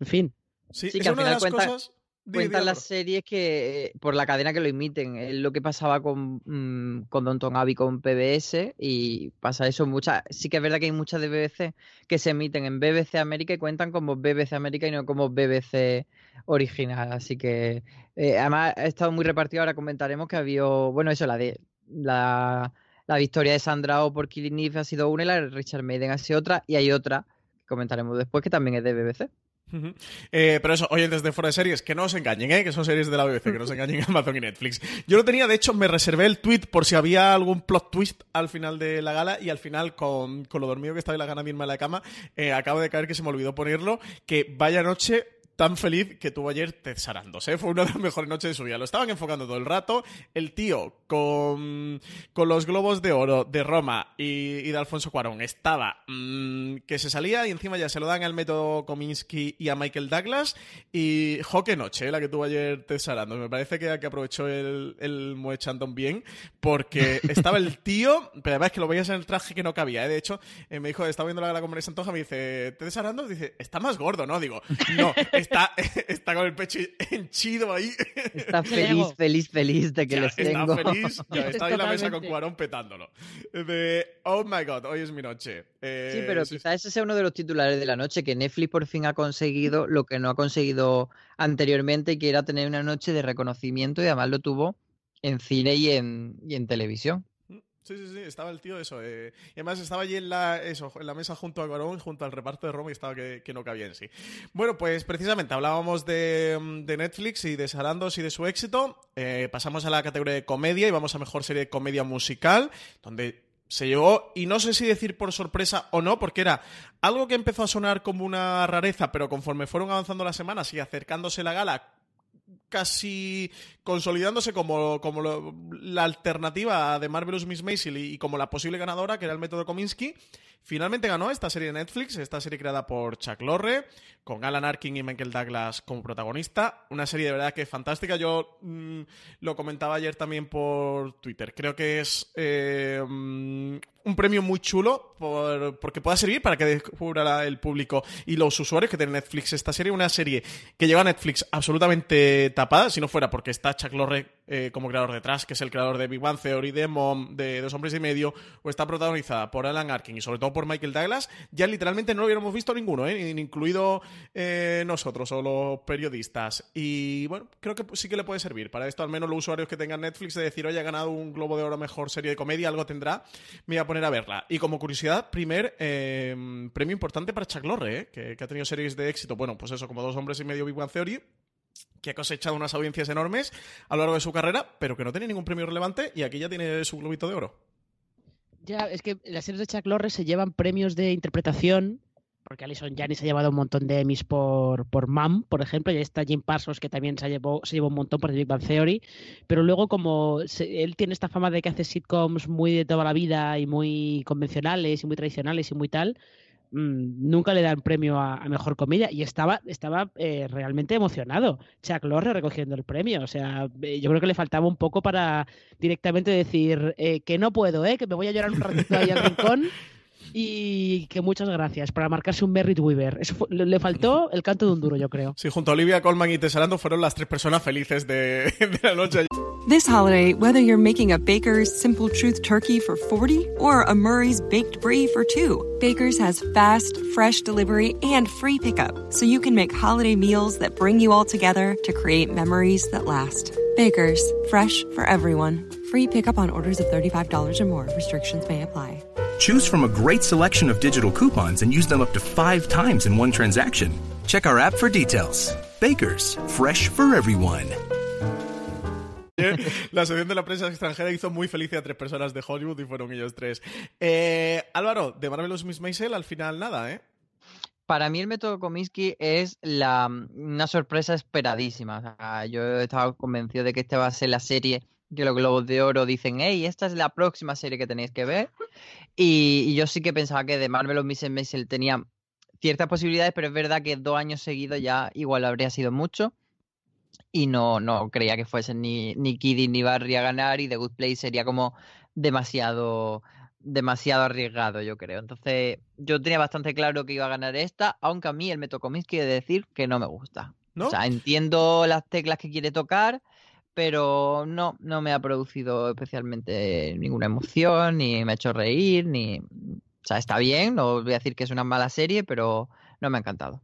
Speaker 6: en fin.
Speaker 5: Sí,
Speaker 7: Sí,
Speaker 5: es
Speaker 7: que al
Speaker 5: una de las
Speaker 7: cuenta-
Speaker 5: cosas...
Speaker 7: Cuentan las series que por la cadena que lo imiten, es lo que pasaba con, mm, con Abbey con PBS y pasa eso muchas, sí que es verdad que hay muchas de BBC que se emiten en BBC América y cuentan como BBC América y no como BBC original, así que eh, además ha estado muy repartido, ahora comentaremos que había, bueno, eso, la de la, la victoria de Sandra O por Killing Eve ha sido una y la de Richard Maiden ha sido otra y hay otra que comentaremos después que también es de BBC.
Speaker 5: Eh, pero eso, oyentes de fuera de series, que no os engañen, ¿eh? que son series de la BBC, que no os engañen Amazon y Netflix. Yo lo tenía, de hecho, me reservé el tweet por si había algún plot twist al final de la gala y al final, con, con lo dormido que estaba y la gana misma en la cama, eh, acabo de caer que se me olvidó ponerlo, que vaya noche tan feliz que tuvo ayer Ted Sarandos, ¿eh? Fue una de las mejores noches de su vida. Lo estaban enfocando todo el rato. El tío con, con los globos de oro de Roma y, y de Alfonso Cuarón estaba mm, que se salía y encima ya se lo dan al método Kominsky y a Michael Douglas. Y jo, qué noche, ¿eh? la que tuvo ayer Ted Sarandos. Me parece que, que aprovechó el, el Moe bien porque estaba el tío, pero además que lo veías en el traje que no cabía. ¿eh? De hecho, eh, me dijo, estaba viendo la gala con María Santoja, me dice, Ted Sarandos, dice, está más gordo, ¿no? Digo, no, está, está con el pecho henchido ahí.
Speaker 7: Está
Speaker 6: El
Speaker 7: feliz, feliz, feliz de que
Speaker 5: Ya,
Speaker 7: les
Speaker 5: está
Speaker 7: tengo.
Speaker 5: feliz, ya está ahí en la mesa con. Cuarón petándolo. De, oh my god, hoy es mi noche. Eh,
Speaker 7: Sí, pero quizás ese sea uno de los titulares de la noche, que Netflix por fin ha conseguido lo que no ha conseguido anteriormente, que era tener una noche de reconocimiento y además lo tuvo en cine y en, y en televisión.
Speaker 5: Sí, sí, sí, estaba el tío eso. eh, y además estaba allí en la, eso, en la mesa junto a Cuarón, junto al reparto de Roma y estaba que, que no cabía en sí. Bueno, pues precisamente hablábamos de, mm, de Netflix y de Sarandos y de su éxito. Eh, pasamos a la categoría de comedia y vamos a mejor serie de comedia musical, donde se llevó, y no sé si decir por sorpresa o no, porque era algo que empezó a sonar como una rareza, pero conforme fueron avanzando las semanas y acercándose la gala, casi consolidándose como, como la alternativa de Marvelous Miss Maisel y, como la posible ganadora, que era el método Kominsky. Finalmente ganó esta serie de Netflix, esta serie creada por Chuck Lorre, con Alan Arkin y Michael Douglas como protagonista. Una serie de verdad que es fantástica. Yo mm, lo comentaba ayer también por Twitter. Creo que es eh, mm, un premio muy chulo por- porque pueda servir para que descubra el público y los usuarios que tiene Netflix esta serie. Una serie que lleva a Netflix absolutamente tapada, si no fuera porque está Chuck Lorre eh, como creador detrás, que es el creador de Big Bang Theory, de Mom, de Dos Hombres y Medio, o está protagonizada por Alan Arkin y sobre todo por Michael Douglas, ya literalmente no lo hubiéramos visto ninguno, ¿eh? incluido eh, nosotros o los periodistas. Y bueno, creo que sí que le puede servir. Para esto, al menos los usuarios que tengan Netflix, de decir, oye, ha ganado un Globo de Oro mejor serie de comedia, algo tendrá, me voy a poner a verla. Y como curiosidad, primer eh, premio importante para Chuck Lorre, que, que ha tenido series de éxito, bueno, pues eso, como Dos Hombres y Medio Big Bang Theory, que ha cosechado unas audiencias enormes a lo largo de su carrera, pero que no tiene ningún premio relevante y aquí ya tiene su globito de oro.
Speaker 6: Ya, es que las series de Chuck Lorre se llevan premios de interpretación, porque Alison Janney ha llevado un montón de Emmys por, por Mam, por ejemplo, y ahí está Jim Parsons, que también se llevó, se llevó un montón por The Big Bang Theory, pero luego como se- él tiene esta fama de que hace sitcoms muy de toda la vida y muy convencionales y muy tradicionales y muy tal, mm, nunca le dan premio a, a mejor comedia y estaba, estaba eh, realmente emocionado. Chuck Lorre recogiendo el premio. O sea, eh, yo creo que le faltaba un poco para directamente decir eh, que no puedo, eh, que me voy a llorar un ratito ahí al rincón. Y que muchas gracias para marcarse un Merritt Weaver. Eso fue- le faltó el canto de un duro, yo creo.
Speaker 5: Sí, junto a Olivia Colman y Tesserando fueron las tres personas felices de, de la noche.
Speaker 8: This holiday, whether you're making a Baker's Simple Truth turkey for 40 or a Murray's baked brie for 2, Baker's has fast, fresh delivery and free pickup, so you can make holiday meals that bring you all together to create memories that last. Baker's, fresh for everyone. Free pickup on orders of $35 or more. Restrictions may apply.
Speaker 9: Choose from a great selection of digital coupons and use them up to five times in one transaction. Check our app for details. Bakers, fresh for everyone.
Speaker 5: La sección de la prensa extranjera hizo muy feliz a tres personas de Hollywood y fueron ellos tres. Eh, Álvaro, de Marvelous Miss Maisel al final nada, ¿eh?
Speaker 7: Para mí el método Kominsky es la, una sorpresa esperadísima. O sea, yo estaba convencido de que esta va a ser la serie que los Globos de Oro dicen, hey, esta es la próxima serie que tenéis que ver. Y, y yo sí que pensaba que de Marvel o Miss Maisel tenía ciertas posibilidades, pero es verdad que dos años seguidos ya igual habría sido mucho. Y no, no creía que fuesen ni, ni Kidding ni Barry a ganar y The Good Place sería como demasiado demasiado arriesgado, yo creo. Entonces, yo tenía bastante claro que iba a ganar esta, aunque a mí el Kominsky de decir que no me gusta.
Speaker 5: ¿No?
Speaker 7: O sea, entiendo las teclas que quiere tocar, pero no, no me ha producido especialmente ninguna emoción, ni me ha hecho reír, ni... O sea, está bien, no voy a decir que es una mala serie, pero no me ha encantado.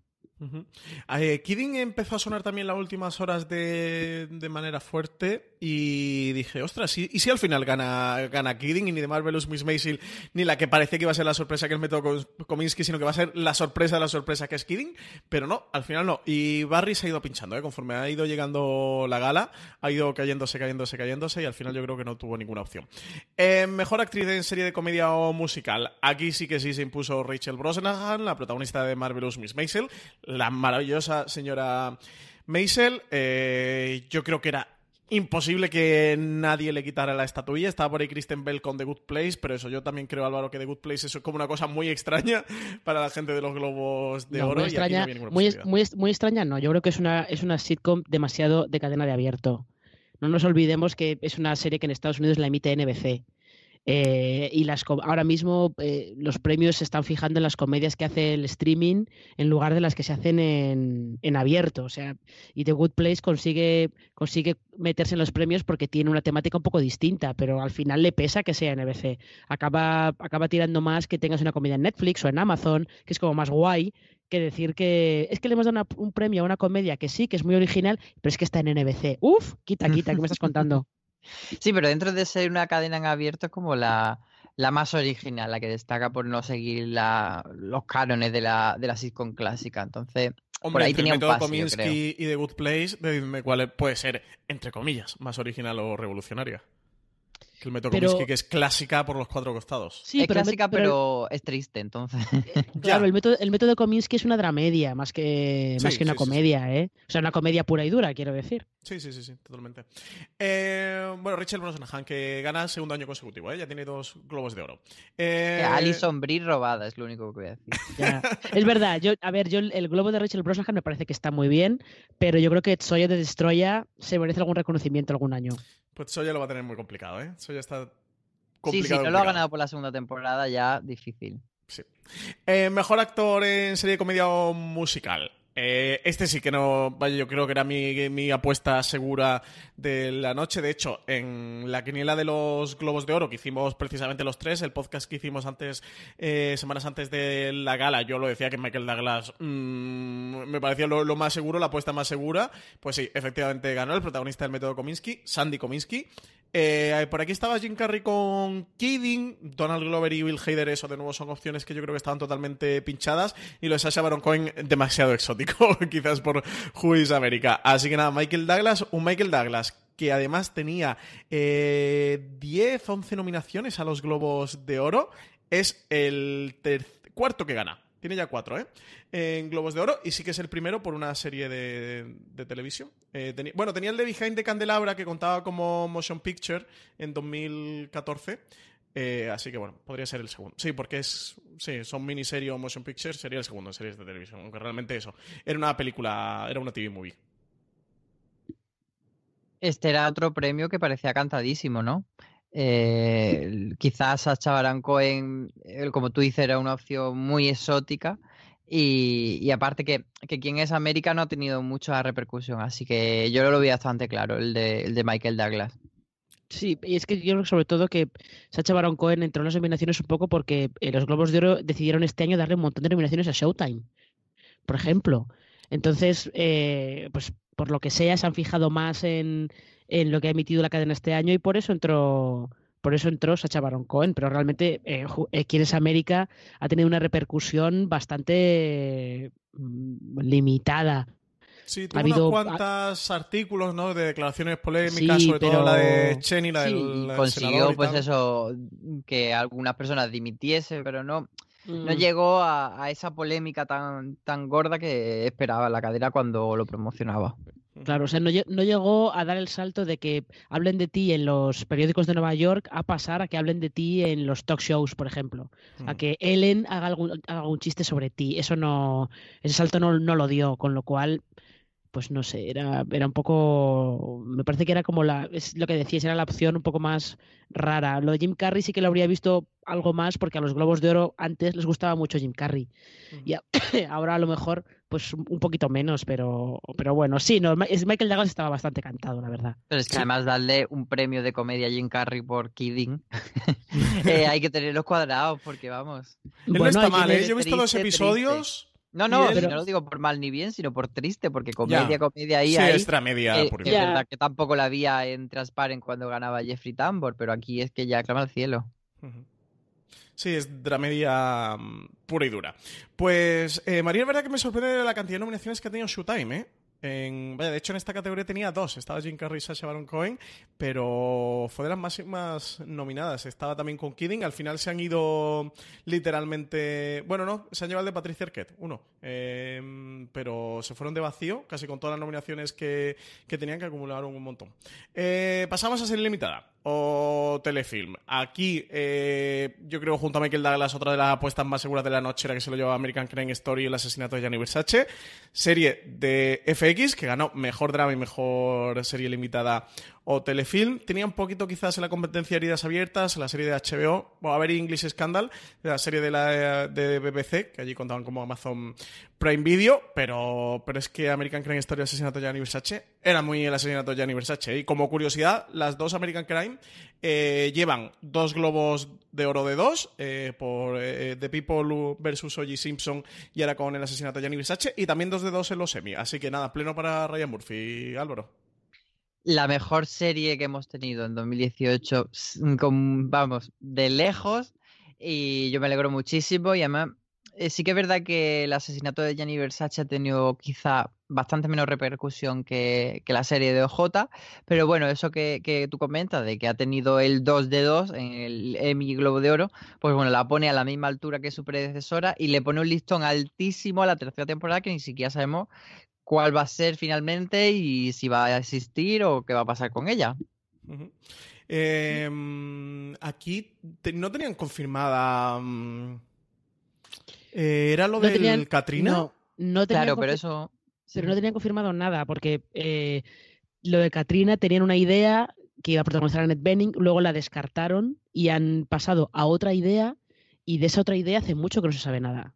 Speaker 5: Eh, Kidding empezó a sonar también las últimas horas de, de manera fuerte y dije, ostras, ¿y, y si al final gana, gana Kidding y ni de Marvelous Miss Maisel ni la que parecía que iba a ser la sorpresa que es método Kominsky, sino que va a ser la sorpresa de la sorpresa que es Kidding? Pero no, al final no. Y Barry se ha ido pinchando, ¿eh? conforme ha ido llegando la gala, ha ido cayéndose, cayéndose, cayéndose y al final yo creo que no tuvo ninguna opción. Eh, mejor actriz en serie de comedia o musical. Aquí sí que sí se impuso Rachel Brosnahan, la protagonista de Marvelous Miss Maisel, la maravillosa señora Maisel. Eh, yo creo que era imposible que nadie le quitara la estatuilla. Estaba por ahí Kristen Bell con The Good Place, pero eso yo también creo, Álvaro, que The Good Place eso es como una cosa muy extraña para la gente de los globos de
Speaker 6: No,
Speaker 5: oro.
Speaker 6: muy
Speaker 5: y no
Speaker 6: extraña, muy,
Speaker 5: posibilidad.
Speaker 6: muy, muy extraña, no. Yo creo que es una, es una sitcom demasiado de cadena de abierto. No nos olvidemos que es una serie que en Estados Unidos la emite NBC. Eh, y las ahora mismo eh, los premios se están fijando en las comedias que hace el streaming en lugar de las que se hacen en, en abierto. O sea, y The Good Place consigue, consigue meterse en los premios porque tiene una temática un poco distinta, pero al final le pesa que sea NBC. Acaba, acaba tirando más que tengas una comedia en Netflix o en Amazon, que es como más guay que decir que es que le hemos dado un premio a una comedia que sí, que es muy original, pero es que está en NBC. Uf, quita, quita, ¿qué me estás contando?
Speaker 7: Sí, pero dentro de ser una cadena en abierto es como la, la más original, la que destaca por no seguir la- los cánones de la, de la sitcom clásica. Entonces, por
Speaker 5: Hombre,
Speaker 7: ahí
Speaker 5: entre
Speaker 7: tenía
Speaker 5: el
Speaker 7: un.
Speaker 5: Kominsky y The Good Place, decidme cuál puede ser, entre comillas, más original o revolucionaria. Que el método
Speaker 6: Pero-
Speaker 5: Kominsky, que es clásica por los cuatro costados.
Speaker 6: Sí,
Speaker 7: es
Speaker 6: pero
Speaker 7: clásica,
Speaker 6: pero
Speaker 7: es triste, entonces.
Speaker 6: Claro, el método, el método Kominsky es una dramedia más que, más
Speaker 5: Sí,
Speaker 6: que una
Speaker 5: sí, sí, sí.
Speaker 6: comedia, ¿eh? O sea, una comedia pura y dura, quiero decir.
Speaker 5: Sí, sí, sí, sí, totalmente. Eh, bueno, Rachel Brosnahan, que gana segundo año consecutivo, ¿eh? ya tiene dos globos de oro. Eh,
Speaker 7: Alison Brie robada, es lo único que voy a decir.
Speaker 6: Ya. es verdad, yo, a ver, yo el, globo de Rachel Brosnahan me parece que está muy bien, pero yo creo que Soya de Destroya se merece algún reconocimiento algún año.
Speaker 5: Pues Soya lo va a tener muy complicado, ¿eh? Soya está
Speaker 7: Sí,
Speaker 5: complicado.
Speaker 7: si no lo ha ganado por la segunda temporada, ya difícil.
Speaker 5: Sí. Eh, mejor actor en serie de comedia o musical. Eh, este sí que no, vaya, yo creo que era mi, apuesta segura de la noche. De hecho, en la quiniela de los Globos de Oro, que hicimos precisamente los tres, el podcast que hicimos antes, eh, semanas antes de la gala, yo lo decía que Michael Douglas mm, me parecía lo, más seguro, la apuesta más segura. Pues sí, efectivamente ganó el protagonista del método Kominsky, Sandy Kominsky. Eh, por aquí estaba Jim Carrey con Kidding, Donald Glover y Bill Hader, eso de nuevo son opciones que yo creo que estaban totalmente pinchadas, y lo de Sacha Baron Cohen demasiado quizás por Who is America. Así que nada, Michael Douglas, un Michael Douglas que además tenía eh, 10, 11 nominaciones a los Globos de Oro, es el cuarto que gana. Tiene ya cuatro, ¿eh? En Globos de Oro. Y sí que es el primero por una serie de, televisión. Eh, bueno, tenía el de Behind the Candelabra que contaba como Motion Picture en 2014. Eh, así que bueno, podría ser el segundo. Sí, porque es. Sí, son miniserie o motion picture, sería el segundo en series de televisión. Aunque realmente eso. Era una película, era una TV movie.
Speaker 7: Este era otro premio que parecía cantadísimo, ¿no? Eh, quizás Sacha Baron Cohen, como tú dices, era una opción muy exótica. Y, y aparte que, que, quien es América no ha tenido mucha repercusión, así que yo lo vi bastante claro, el de, el de Michael Douglas.
Speaker 6: Sí, y es que yo creo sobre todo que Sacha Baron Cohen entró en las nominaciones un poco porque eh, los Globos de Oro decidieron este año darle un montón de nominaciones a Showtime, por ejemplo. Entonces, eh, pues por lo que sea, se han fijado más en, en, lo que ha emitido la cadena este año y por eso entró por eso entró Sacha Baron Cohen, pero realmente eh, eh Quién es América ha tenido una repercusión bastante mm, limitada.
Speaker 5: Sí, tuvo ha habido unos cuantos artículos, ¿no? De declaraciones polémicas, sí, sobre pero... todo la de Chen y la
Speaker 7: sí,
Speaker 5: del la
Speaker 7: consiguió, pues eso, que algunas personas dimitiesen, pero no, mm. no llegó a, a, esa polémica tan, tan gorda que esperaba la cadena cuando lo promocionaba.
Speaker 6: Claro, o sea, no, no, llegó a dar el salto de que hablen de ti en los periódicos de Nueva York a pasar a que hablen de ti en los talk shows, por ejemplo. Mm. A que Ellen haga algún, haga algún, chiste sobre ti. Eso no, ese salto no, no lo dio, con lo cual pues no sé, era, era un poco. Me parece que era como la. Es lo que decías, era la opción un poco más rara. Lo de Jim Carrey sí que lo habría visto algo más porque a los Globos de Oro antes les gustaba mucho Jim Carrey. Uh -huh. Y a, ahora a lo mejor, pues un poquito menos, pero, pero bueno, sí, no, Michael Douglas estaba bastante cantado, la verdad.
Speaker 7: Pero es que sí. además darle un premio de comedia a Jim Carrey por Kidding, eh, hay que tenerlos cuadrados porque vamos.
Speaker 5: Él bueno, no está mal, ¿eh? Yo he visto los episodios.
Speaker 7: Triste. No, no, no lo digo por mal ni bien, sino por triste, porque comedia, ya. comedia ahí.
Speaker 5: Sí,
Speaker 7: hay,
Speaker 5: extra media.
Speaker 7: Eh, es verdad que tampoco la había en Transparent cuando ganaba Jeffrey Tambor, pero aquí es que ya clama al cielo.
Speaker 5: Uh -huh. Sí, es dramedia um, pura y dura. Pues, eh, María, es verdad que me sorprende la cantidad de nominaciones que ha tenido Showtime, ¿eh? En, vaya, de hecho, en esta categoría tenía dos. Estaba Jim Carrey y Sacha Baron Cohen, pero fue de las máximas nominadas. Estaba también con Kidding. Al final se han ido literalmente. Bueno, no, se han llevado el de Patricia Arquette, uno. Eh, pero se fueron de vacío, casi con todas las nominaciones que, que tenían, que acumularon un montón. Eh, pasamos a serie limitada o telefilm. Aquí, eh, yo creo, junto a Michael Douglas, otra de las apuestas más seguras de la noche era que se lo llevaba American Crime Story, el asesinato de Gianni Versace. Serie de FX, que ganó mejor drama y mejor serie limitada o telefilm. Tenía un poquito quizás en la competencia heridas abiertas, la serie de HBO, bueno, a ver English Scandal, la serie de la de BBC, que allí contaban como Amazon Prime Video, pero, pero es que American Crime Story Asesinato de Versace era muy el asesinato de Gianni Versace. Y como curiosidad, las dos American Crime eh, llevan dos globos de oro de dos eh, por eh, The People versus O.J. Simpson y ahora con el asesinato de Versace y también dos de dos en los Emmy. Así que nada, pleno para Ryan Murphy, Álvaro
Speaker 7: la mejor serie que hemos tenido en 2018, con, vamos, de lejos, y yo me alegro muchísimo, y además eh, sí que es verdad que el asesinato de Gianni Versace ha tenido quizá bastante menos repercusión que, que la serie de OJ, pero bueno, eso que, que, tú comentas, de que ha tenido el 2 de 2 en el Emmy Globo de Oro, pues bueno, la pone a la misma altura que su predecesora y le pone un listón altísimo a la tercera temporada que ni siquiera sabemos cuál va a ser finalmente y si va a existir o qué va a pasar con ella.
Speaker 5: Uh -huh. eh, aquí te, no tenían confirmada. Um, eh, ¿Era lo no del tenían, Katrina?
Speaker 6: No, no tenían
Speaker 7: claro, pero eso.
Speaker 6: Pero no tenían confirmado nada, porque eh, lo de Katrina tenían una idea que iba a protagonizar a Ned Benning, luego la descartaron y han pasado a otra idea, y de esa otra idea hace mucho que no se sabe nada.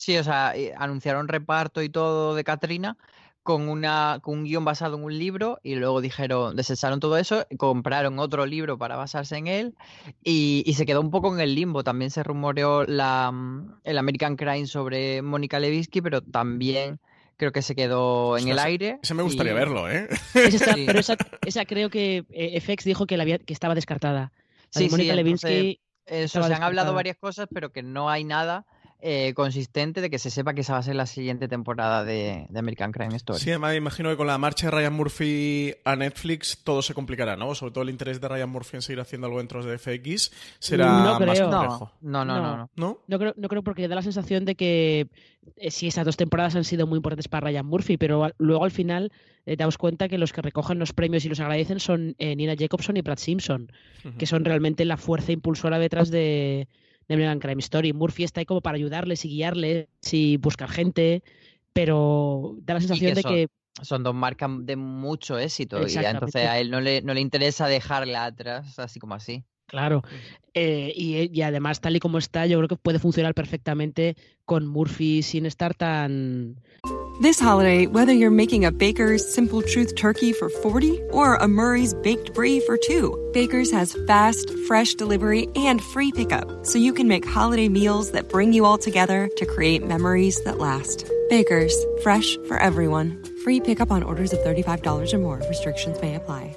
Speaker 7: Sí, o sea, anunciaron reparto y todo de Katrina con, una, con un guion basado en un libro y luego dijeron, desecharon todo eso, compraron otro libro para basarse en él y, y se quedó un poco en el limbo. También se rumoreó la, el American Crime sobre Mónica Lewinsky, pero también creo que se quedó en o sea, el aire.
Speaker 5: Ese me gustaría y... verlo, ¿eh?
Speaker 6: Esa, sí. Pero esa, esa, creo que eh, FX dijo que, la había, que estaba descartada. La
Speaker 7: sí,
Speaker 6: Mónica
Speaker 7: sí,
Speaker 6: Lewinsky.
Speaker 7: Eso, se han hablado varias cosas, pero que no hay nada eh, consistente de que se sepa que esa va a ser la siguiente temporada de, de, American Crime Story.
Speaker 5: Sí, además imagino que con la marcha de Ryan Murphy a Netflix todo se complicará, ¿no? Sobre todo el interés de Ryan Murphy en seguir haciendo algo dentro de FX será
Speaker 6: no
Speaker 5: más complejo.
Speaker 7: No, no, no, no.
Speaker 5: ¿No?
Speaker 6: No, creo, no creo porque da la sensación de que eh, sí, esas dos temporadas han sido muy importantes para Ryan Murphy, pero a, luego al final eh, damos cuenta que los que recogen los premios y los agradecen son eh, Nina Jacobson y Brad Simpson, uh -huh. que son realmente la fuerza impulsora detrás de de American Crime Story. Murphy está ahí como para ayudarles y guiarles y buscar gente, pero da la sensación de
Speaker 7: son,
Speaker 6: que...
Speaker 7: son dos marcas de mucho éxito y entonces a él no le, no le interesa dejarla atrás así como así.
Speaker 6: Claro. Eh, y, y, además, tal y como está, yo creo que puede funcionar perfectamente con Murphy sin estar tan.
Speaker 8: This holiday, whether you're making a Baker's Simple Truth turkey for 40 or a Murray's Baked Brie for two, Baker's has fast, fresh delivery and free pickup, so you can make holiday meals that bring you all together to create memories that last. Baker's, fresh for everyone. Free pickup on orders of $35 or more. Restrictions may apply.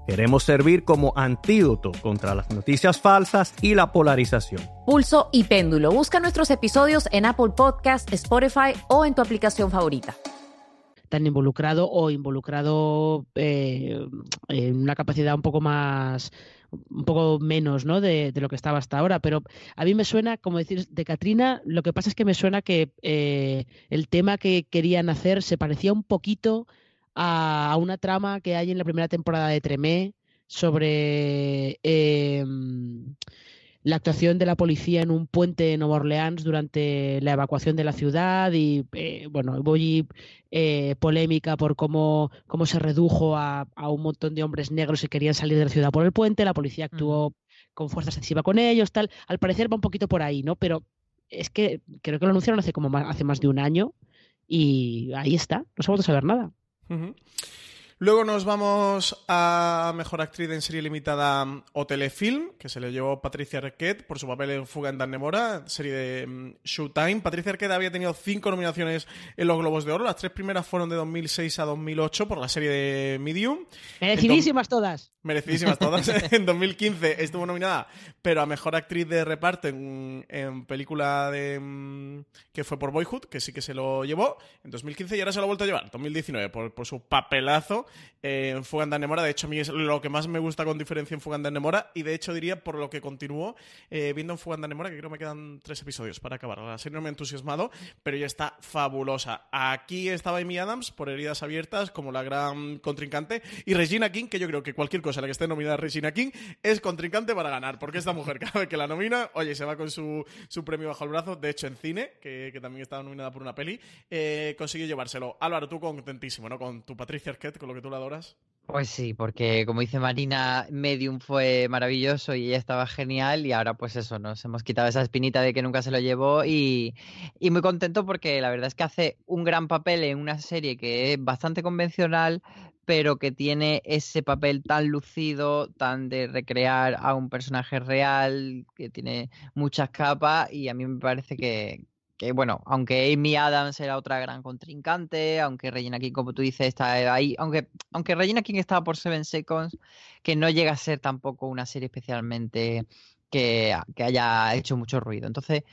Speaker 10: Queremos servir como antídoto contra las noticias falsas y la polarización.
Speaker 11: Pulso y Péndulo. Busca nuestros episodios en Apple Podcast, Spotify o en tu aplicación favorita
Speaker 6: tan involucrado o involucrado eh, en una capacidad un poco más un poco menos ¿no? de, lo que estaba hasta ahora, pero a mí me suena, como decir, de Katrina, lo que pasa es que me suena que eh, el tema que querían hacer se parecía un poquito a, una trama que hay en la primera temporada de Tremé sobre em, la actuación de la policía en un puente en Nueva Orleans durante la evacuación de la ciudad y, eh, bueno, hubo eh, polémica por cómo, cómo se redujo a, un montón de hombres negros que querían salir de la ciudad por el puente, la policía actuó con fuerza excesiva con ellos, tal. Al parecer va un poquito por ahí, ¿no? Pero es que creo que lo anunciaron hace como más, hace más de un año y ahí está, no se ha vuelto a saber nada.
Speaker 5: Luego nos vamos a Mejor Actriz en Serie Limitada o Telefilm, que se le llevó Patricia Arquette por su papel en Fuga en Nemora, serie de mm, Showtime. Patricia Arquette había tenido cinco nominaciones en los Globos de Oro. Las tres primeras fueron de 2006 a 2008 por la serie de Medium.
Speaker 6: Merecidísimas todas.
Speaker 5: Merecidísimas todas. en 2015 estuvo nominada, pero a Mejor Actriz de Reparto en, película de mm, que fue por Boyhood, que sí que se lo llevó en 2015 y ahora se lo ha vuelto a llevar en 2019 por, por su papelazo en Fuganda Nemora. De hecho, a mí es lo que más me gusta con diferencia en Fuganda Nemora. Y de hecho, diría por lo que continúo eh, viendo en Fuganda Nemora, que creo me quedan tres episodios para acabar. La serie no me ha entusiasmado, pero ya está fabulosa. Aquí estaba Amy Adams por heridas abiertas como la gran contrincante. Y Regina King, que yo creo que cualquier cosa en la que esté nominada Regina King es contrincante para ganar. Porque esta mujer, cada vez que la nomina, oye, se va con su, premio bajo el brazo. De hecho, en cine, que, también estaba nominada por una peli, eh, consiguió llevárselo. Álvaro, tú contentísimo, ¿no? Con tu Patricia Arquette, con lo que tú la adoras.
Speaker 7: Pues sí, porque como dice Marina, Medium fue maravilloso y ella estaba genial y ahora pues eso, nos hemos quitado esa espinita de que nunca se lo llevó y, y muy contento porque la verdad es que hace un gran papel en una serie que es bastante convencional, pero que tiene ese papel tan lucido, tan de recrear a un personaje real, que tiene muchas capas y a mí me parece que, que bueno, aunque Amy Adams era otra gran contrincante, aunque Regina King, como tú dices, está ahí, aunque, aunque Regina King estaba por Seven Seconds, que no llega a ser tampoco una serie especialmente que, haya hecho mucho ruido. Entonces,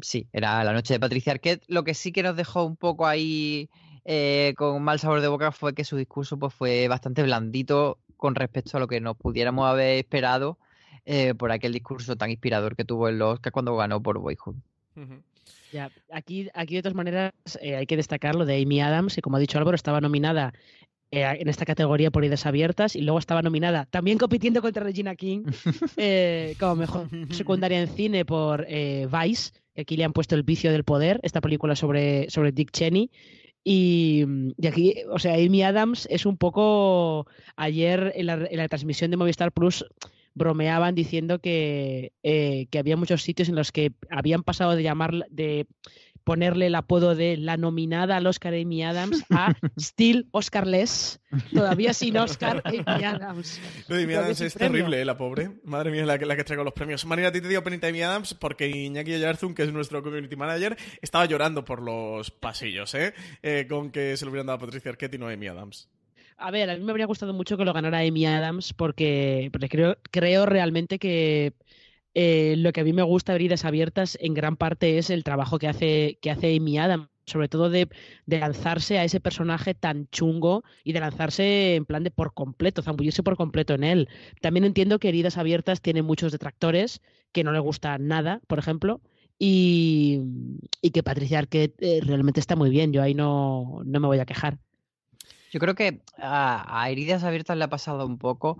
Speaker 7: sí, era la noche de Patricia Arquette. Lo que sí que nos dejó un poco ahí eh, con mal sabor de boca fue que su discurso pues, fue bastante blandito con respecto a lo que nos pudiéramos haber esperado eh, por aquel discurso tan inspirador que tuvo en los que cuando ganó por Boyhood.
Speaker 6: Ya, aquí, aquí de todas maneras eh, hay que destacar lo de Amy Adams, que como ha dicho Álvaro, estaba nominada eh, en esta categoría por ideas abiertas y luego estaba nominada también compitiendo contra Regina King eh, como mejor secundaria en cine por Vice, que aquí le han puesto El vicio del poder, esta película sobre, sobre Dick Cheney. Y, y, aquí, o sea, Amy Adams es un poco ayer en la, en la transmisión de Movistar Plus bromeaban diciendo que, eh, que había muchos sitios en los que habían pasado de llamar de ponerle el apodo de la nominada al Oscar Amy Adams a Still Oscarless, todavía sin Oscar Amy Adams.
Speaker 5: Amy Adams es terrible, eh, la pobre. Madre mía, la que, la que traigo los premios. Marina, a ti te dio penita Amy Adams porque Iñaki Oyarzun, que es nuestro community manager, estaba llorando por los pasillos, ¿eh? ¿eh? con que se lo hubieran dado a Patricia Arquette y no a Amy Adams.
Speaker 6: A ver, a mí me habría gustado mucho que lo ganara Amy Adams porque, creo, creo realmente que eh, lo que a mí me gusta de Heridas Abiertas en gran parte es el trabajo que hace, que hace Amy Adams. sobre todo de, lanzarse a ese personaje tan chungo y de lanzarse en plan de por completo, zambullirse por completo en él. También entiendo que Heridas Abiertas tiene muchos detractores que no le gusta nada, por ejemplo, y, que Patricia Arquette eh, realmente está muy bien, yo ahí no, no me voy a quejar.
Speaker 7: Yo creo que a Heridas Abiertas le ha pasado un poco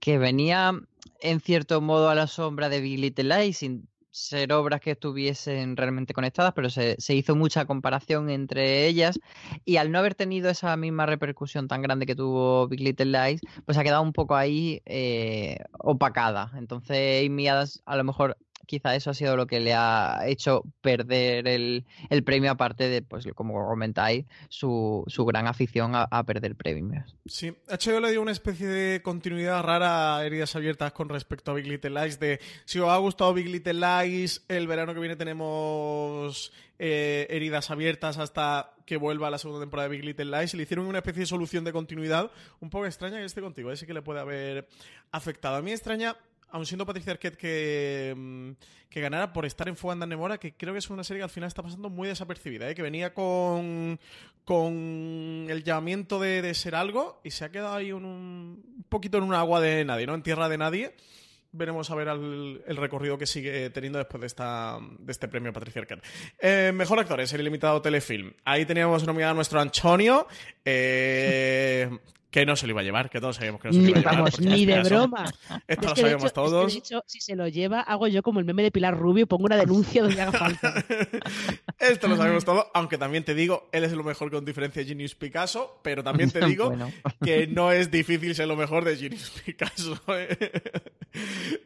Speaker 7: que venía en cierto modo a la sombra de Big Little Lies sin ser obras que estuviesen realmente conectadas, pero se, se, hizo mucha comparación entre ellas y al no haber tenido esa misma repercusión tan grande que tuvo Big Little Lies, pues ha quedado un poco ahí eh, opacada. Entonces Amy a lo mejor quizá eso ha sido lo que le ha hecho perder el, el premio, aparte de, pues como comentáis, su, su gran afición a, perder premios.
Speaker 5: Sí, HBO le dio una especie de continuidad rara a heridas abiertas con respecto a Big Little Lies, de si os ha gustado Big Little Lies, el verano que viene tenemos eh, heridas abiertas hasta que vuelva la segunda temporada de Big Little Lies y le hicieron una especie de solución de continuidad un poco extraña que esté contigo, ese que le puede haber afectado. A mí extraña aun siendo Patricia Arquette que, que ganara por estar en Fuga Nemora, que creo que es una serie que al final está pasando muy desapercibida, ¿eh? que venía con, con el llamamiento de, de, ser algo y se ha quedado ahí un, poquito en un agua de nadie, ¿no? En tierra de nadie. Veremos a ver el recorrido que sigue teniendo después de, esta, de este premio Patricia Arquette. Eh, mejor actor, serie limitado telefilm. Ahí teníamos nominado a nuestro Antonio. Eh, que no se lo iba a llevar, que todos sabíamos que no se lo iba a llevar.
Speaker 6: Vamos, ni de broma.
Speaker 5: Esto es lo sabíamos
Speaker 6: hecho,
Speaker 5: todos.
Speaker 6: Es que de hecho, si se lo lleva, hago yo como el meme de Pilar Rubio y pongo una denuncia donde haga falta.
Speaker 5: Esto lo sabemos todos, aunque también te digo, él es lo mejor con diferencia de Genius Picasso, pero también te digo
Speaker 7: Bueno.
Speaker 5: que no es difícil ser lo mejor de Genius Picasso.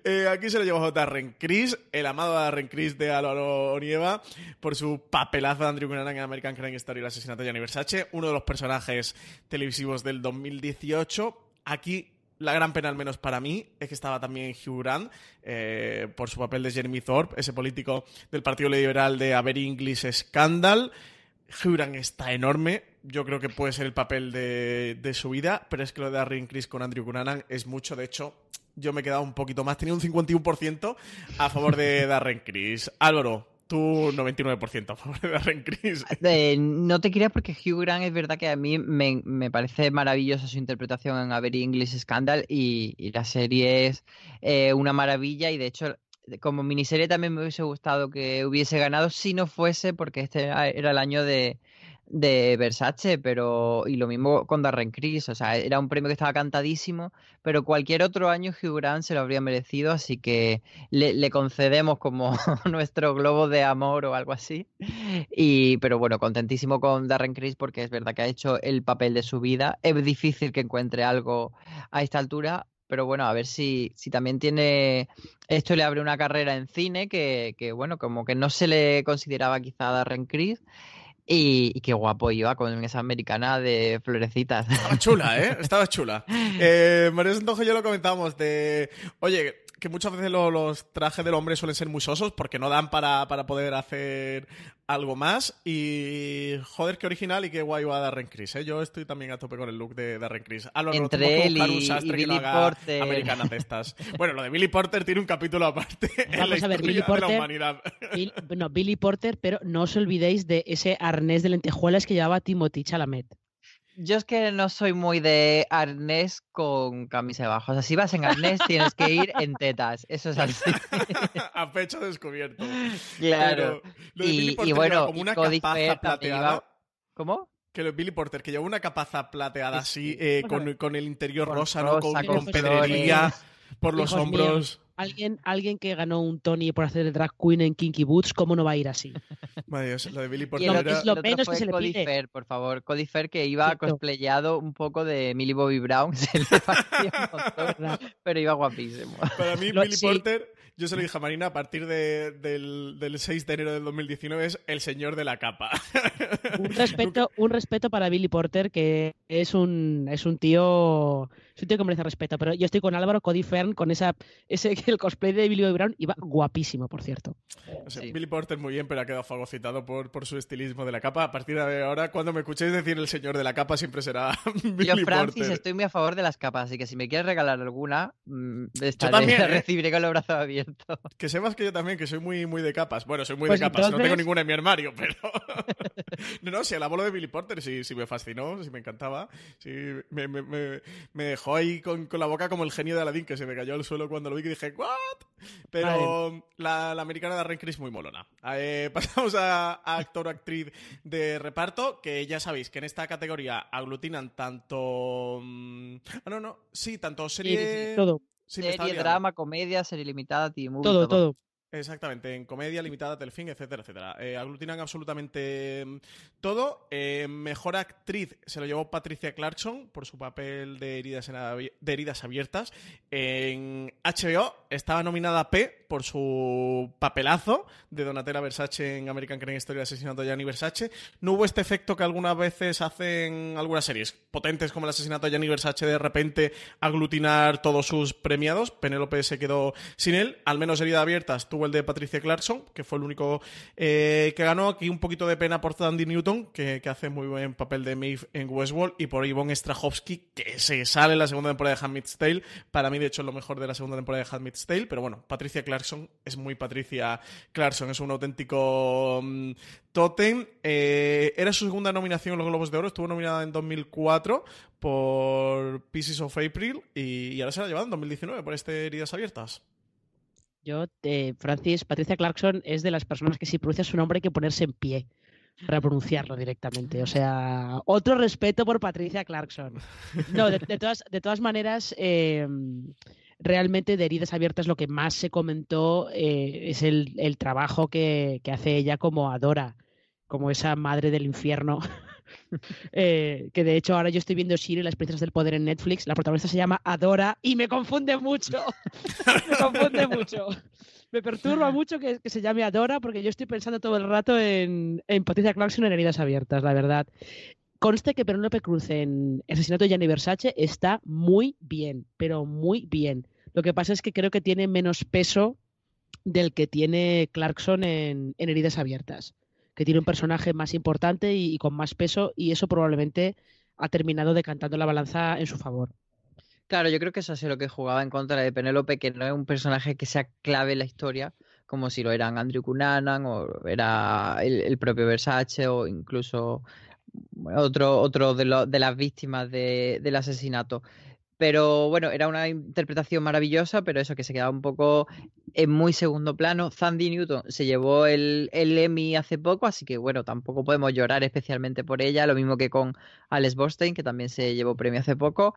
Speaker 5: Eh, aquí se lo llevó a Darren Criss, el amado Darren Criss de Álvaro Onieva, por su papelazo de Andrew Cunanan en American Crime Story y el asesinato de Gianni Versace, uno de los personajes televisivos del 2018. Aquí la gran pena, al menos para mí, es que estaba también Hugh Grant eh, por su papel de Jeremy Thorpe, ese político del Partido Liberal de Very English Scandal. Hugh Grant está enorme. Yo creo que puede ser el papel de, de su vida, pero es que lo de Darren Criss con Andrew Cunanan es mucho. De hecho, yo me he quedado un poquito más. Tenía un 51% a favor de Darren Criss. Álvaro, tú 99% a favor de Darren Criss.
Speaker 7: No te creas porque Hugh Grant es verdad que a mí me, me parece maravillosa su interpretación en A Very English Scandal y, y la serie es eh, una maravilla y de hecho como miniserie también me hubiese gustado que hubiese ganado si no fuese porque este era el año de, de Versace, pero y lo mismo con Darren Criss, o sea, era un premio que estaba cantadísimo, pero cualquier otro año Hugh Grant se lo habría merecido, así que le, le concedemos como nuestro globo de amor o algo así. Y pero bueno, contentísimo con Darren Criss porque es verdad que ha hecho el papel de su vida. Es difícil que encuentre algo a esta altura, pero bueno, a ver si, si también tiene. Esto le abre una carrera en cine que, que bueno, como que no se le consideraba quizá a Darren Criss. Y, y, qué guapo iba con esa americana de florecitas.
Speaker 5: Estaba chula, ¿eh? Estaba chula. Eh, María Santojo y yo lo comentábamos de. Oye, que muchas veces lo, los trajes del hombre suelen ser muy sosos porque no dan para, para, poder hacer algo más. Y joder, qué original y qué guay va Darren Criss. ¿eh? Yo estoy también a tope con el look de Darren Criss. Ah, no,
Speaker 7: Entre él y,
Speaker 5: y
Speaker 7: Billy Porter.
Speaker 5: Americanas de estas. bueno, lo de Billy Porter tiene un capítulo aparte
Speaker 6: Vamos
Speaker 5: en la
Speaker 6: a ver, Billy Porter,
Speaker 5: de la humanidad.
Speaker 6: Bill, no, Billy Porter, pero no os olvidéis de ese arnés de lentejuelas que llevaba Timothy Chalamet.
Speaker 7: Yo es que no soy muy de arnés con camisa de abajo. O sea, si vas en arnés tienes que ir en tetas. Eso es así.
Speaker 5: a pecho descubierto.
Speaker 7: Claro.
Speaker 5: y,
Speaker 7: y, bueno,
Speaker 5: como una
Speaker 7: Cody
Speaker 5: capaza plateada.
Speaker 7: Iba... ¿Cómo?
Speaker 5: Que lo Billy Porter, que lleva una capaza plateada así, eh, con, con, el interior
Speaker 7: con
Speaker 5: rosa,
Speaker 7: rosa,
Speaker 5: ¿no? Con,
Speaker 7: con
Speaker 5: con pedrería por los
Speaker 6: Hijos
Speaker 5: hombros.
Speaker 6: Míos, alguien, alguien que ganó un Tony por hacer de drag queen en Kinky Boots, ¿cómo no va a ir así?
Speaker 5: Madre Dios, lo de Billy Porter
Speaker 7: el,
Speaker 5: era...
Speaker 6: es lo
Speaker 7: el
Speaker 6: menos que se
Speaker 7: fue
Speaker 6: le
Speaker 7: Cody
Speaker 6: pide.
Speaker 7: Fair, por favor. Cody Fair que iba
Speaker 6: Cierto.
Speaker 7: cosplayado un poco de Millie Bobby Brown. Se le parecía un montón, pero iba guapísimo.
Speaker 5: Para mí,
Speaker 6: Lo-
Speaker 5: Billy
Speaker 6: sí.
Speaker 5: Porter, yo se lo dije a Marina, a partir de- del, del 6 de enero del 2019 es el señor de la capa.
Speaker 6: Un respeto, un respeto para Billy Porter, que es un, es un tío es un tío que merece respeto, pero yo estoy con Álvaro, Cody Fern, con esa, ese, el cosplay de Billy Boy Brown iba guapísimo, por cierto.
Speaker 5: Billy Porter muy bien, pero ha quedado fagocitado por, por su estilismo de la capa. A partir de ahora, cuando me escuchéis decir el señor de la capa, siempre será Billy
Speaker 7: Yo, Francis,
Speaker 5: Porter.
Speaker 7: estoy muy a favor de las capas, así que si me quieres regalar alguna, mm, estaré,
Speaker 5: también, ¿eh?
Speaker 7: recibiré con los brazos abiertos.
Speaker 5: Que sepas que yo también, que soy muy, muy de capas. Bueno, soy muy
Speaker 6: Pues
Speaker 5: de capas, no tengo ninguna en mi armario, pero... no, no, si el abuelo de Billy Porter sí, sí me fascinó, sí me encantaba. Sí, me, me- me- me dejó ahí con, con la boca como el genio de Aladdin, que se me cayó al suelo cuando lo vi y dije, ¿what? Pero la, la americana de Rain Chris muy molona. Eh, pasamos a, a actor o actriz de reparto, que ya sabéis que en esta categoría aglutinan tanto... mm, Ah, no, no, sí, tanto serie...
Speaker 6: todo.
Speaker 5: Sí, me estaba
Speaker 7: Serie, drama, comedia, serie limitada, movie,
Speaker 6: Todo, todo.
Speaker 5: Exactamente, en comedia, limitada, telfilm, etcétera, etcétera. Eh, aglutinan absolutamente mm, todo. Eh, mejor actriz se lo llevó Patricia Clarkson por su papel de heridas, en de heridas abiertas. En HBO estaba nominada P por su papelazo de Donatella Versace en American Crime Story de asesinato de Gianni Versace. No hubo este efecto que algunas veces hacen algunas series potentes como el asesinato de Gianni Versace de repente aglutinar todos sus premiados. Penélope se quedó sin él. Al menos herida abiertas tuvo el de Patricia Clarkson, que fue el único eh, que ganó. Aquí un poquito de pena por Sandy Newton, que, hace muy buen papel de Maeve en Westworld, y por Yvonne Strahovski, que se sale en la segunda temporada de Handmaid's Tale. Para mí, de hecho, es lo mejor de la segunda temporada de Handmaid's Tale. Pero bueno, Patricia Clarkson es muy Patricia Clarkson, es un auténtico mm, tótem. Eh, era su segunda nominación en los Globos de Oro, estuvo nominada en 2004 por Pieces of April y, y ahora se la ha llevado en 2019 por este Heridas Abiertas.
Speaker 6: Yo, eh, Francis, Patricia Clarkson es de las personas que si pronuncia su nombre hay que ponerse en pie para pronunciarlo directamente. O sea, otro respeto por Patricia Clarkson. No, de, todas, de todas maneras, eh, realmente de heridas abiertas lo que más se comentó eh, es el, el trabajo que, que hace ella como Adora, como esa madre del infierno. Eh, que de hecho ahora yo estoy viendo Shiri, las princesas del poder en Netflix. La protagonista se llama Adora y me confunde mucho. me confunde mucho. Me perturba mucho que, se llame Adora porque yo estoy pensando todo el rato en, en Patricia Clarkson en heridas abiertas, la verdad. Conste que Penélope Cruz en Asesinato de Gianni Versace está muy bien, pero muy bien. Lo que pasa es que creo que tiene menos peso del que tiene Clarkson en, en Heridas Abiertas, que tiene un personaje más importante y, con más peso y eso probablemente ha terminado decantando la balanza en su favor.
Speaker 7: Claro, yo creo que eso es lo que jugaba en contra de Penélope, que no es un personaje que sea clave en la historia, como si lo eran Andrew Cunanan o era el, propio Versace o incluso otro, otro de, de las víctimas de- del asesinato. Pero bueno, era una interpretación maravillosa, pero eso que se quedaba un poco en muy segundo plano. Sandy Newton se llevó el, Emmy hace poco, así que bueno, tampoco podemos llorar especialmente por ella, lo mismo que con Alex Borstein, que también se llevó premio hace poco.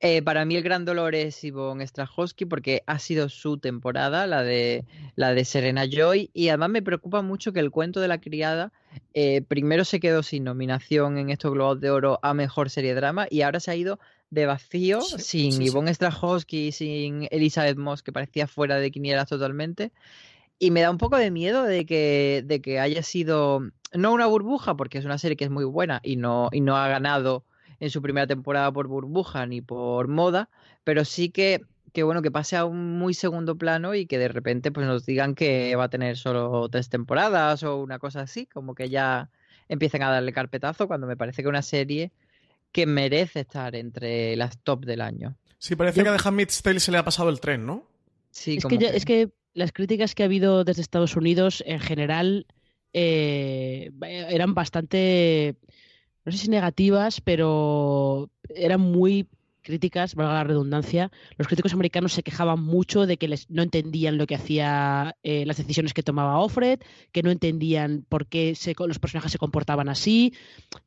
Speaker 7: Eh, para mí el gran dolor es Yvonne Strahovski porque ha sido su temporada, la de, la de Serena Joy, y además me preocupa mucho que el cuento de la criada eh, primero se quedó sin nominación en estos Globos de Oro a Mejor Serie Drama y ahora se ha ido de vacío,
Speaker 5: Sí,
Speaker 7: sin
Speaker 5: sí, sí.
Speaker 7: Yvonne Strahovski, sin Elizabeth Moss, que parecía fuera de quinielas totalmente. Y me da un poco de miedo de que, de que haya sido, no una burbuja, porque es una serie que es muy buena y no, y no ha ganado en su primera temporada por burbuja ni por moda, pero sí que, que bueno, que pase a un muy segundo plano y que de repente pues nos digan que va a tener solo tres temporadas o una cosa así, como que ya empiecen a darle carpetazo cuando me parece que una serie que merece estar entre las top del año.
Speaker 5: Sí, parece
Speaker 6: Yo-
Speaker 5: que a The Handmaid's Tale se le ha pasado el tren, ¿no?
Speaker 7: Sí,
Speaker 6: es,
Speaker 7: como
Speaker 6: que es que las críticas que ha habido desde Estados Unidos en general eh, eran bastante, no sé si negativas, pero eran muy críticas, valga la redundancia. Los críticos americanos se quejaban mucho de que les, no entendían lo que hacía, eh, las decisiones que tomaba Offred, que no entendían por qué se- los personajes se comportaban así.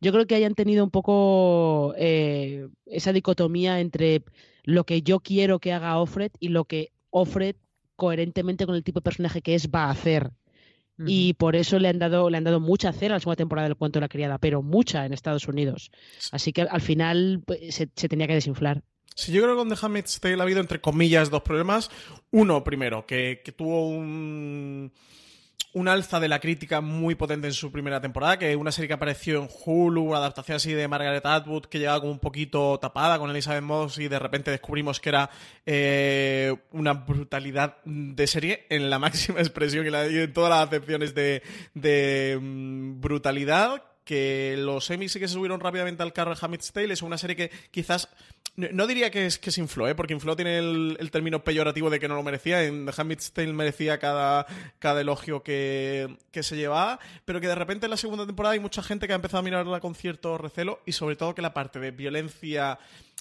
Speaker 6: Yo creo que hayan tenido un poco eh, esa dicotomía entre lo que yo quiero que haga Offred y lo que Offred coherentemente con el tipo de personaje que es va a hacer. Y por eso le han dado le han dado mucha cera a la segunda temporada del cuento de la criada, pero mucha en Estados Unidos. Así que al final pues, se, se tenía que desinflar.
Speaker 5: Sí, yo creo que con The Handmaid's Tale ha habido, entre comillas, dos problemas. Uno, primero, que, que tuvo un, un alza de la crítica muy potente en su primera temporada, que una serie que apareció en Hulu, una adaptación así de Margaret Atwood, que llegaba como un poquito tapada con Elizabeth Moss y de repente descubrimos que era eh, una brutalidad de serie en la máxima expresión y, en todas las acepciones de, de mm, brutalidad que los Emmys sí que se subieron rápidamente al carro de Hamid's Tale. Es una serie que quizás. No diría que es que se infló, ¿eh? porque infló tiene el, término peyorativo de que no lo merecía. En The Hamid's Tale merecía cada, cada elogio que, que, se llevaba, pero que de repente en la segunda temporada hay mucha gente que ha empezado a mirarla con cierto recelo y sobre todo que la parte de violencia.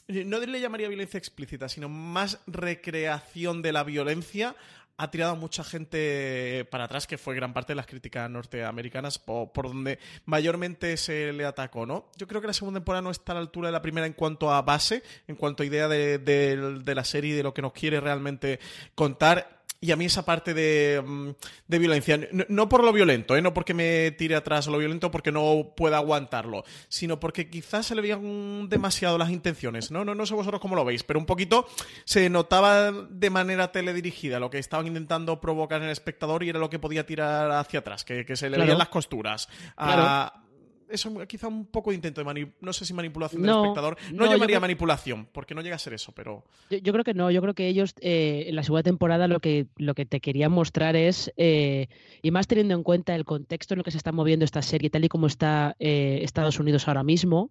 Speaker 5: No le llamaría violencia explícita, sino más recreación de la violencia ha tirado a mucha gente para atrás, que fue gran parte de las críticas norteamericanas, por, donde mayormente se le atacó, ¿no? Yo creo que la segunda temporada no está a la altura de la primera en cuanto a base, en cuanto a idea de, de la serie y de lo que nos quiere realmente contar y a mí esa parte de, mm, violencia, no, por lo violento, ¿eh? no porque me tire atrás lo violento porque no pueda aguantarlo, sino porque quizás se le veían demasiado las intenciones. No, no, no sé vosotros cómo lo veis, pero un poquito se notaba de manera teledirigida lo que estaban intentando provocar en el espectador y era lo que podía tirar hacia atrás, que, se le veían las costuras. Eso quizá un poco de intento de no sé si manipulación del espectador. No, llamaría manipulación, porque no llega a ser eso, pero.
Speaker 6: Yo, creo que no, yo creo que ellos eh, en la segunda temporada lo que, lo que te querían mostrar es, eh, y más teniendo en cuenta el contexto en el que se está moviendo esta serie, tal y como está eh, Estados Unidos ahora mismo,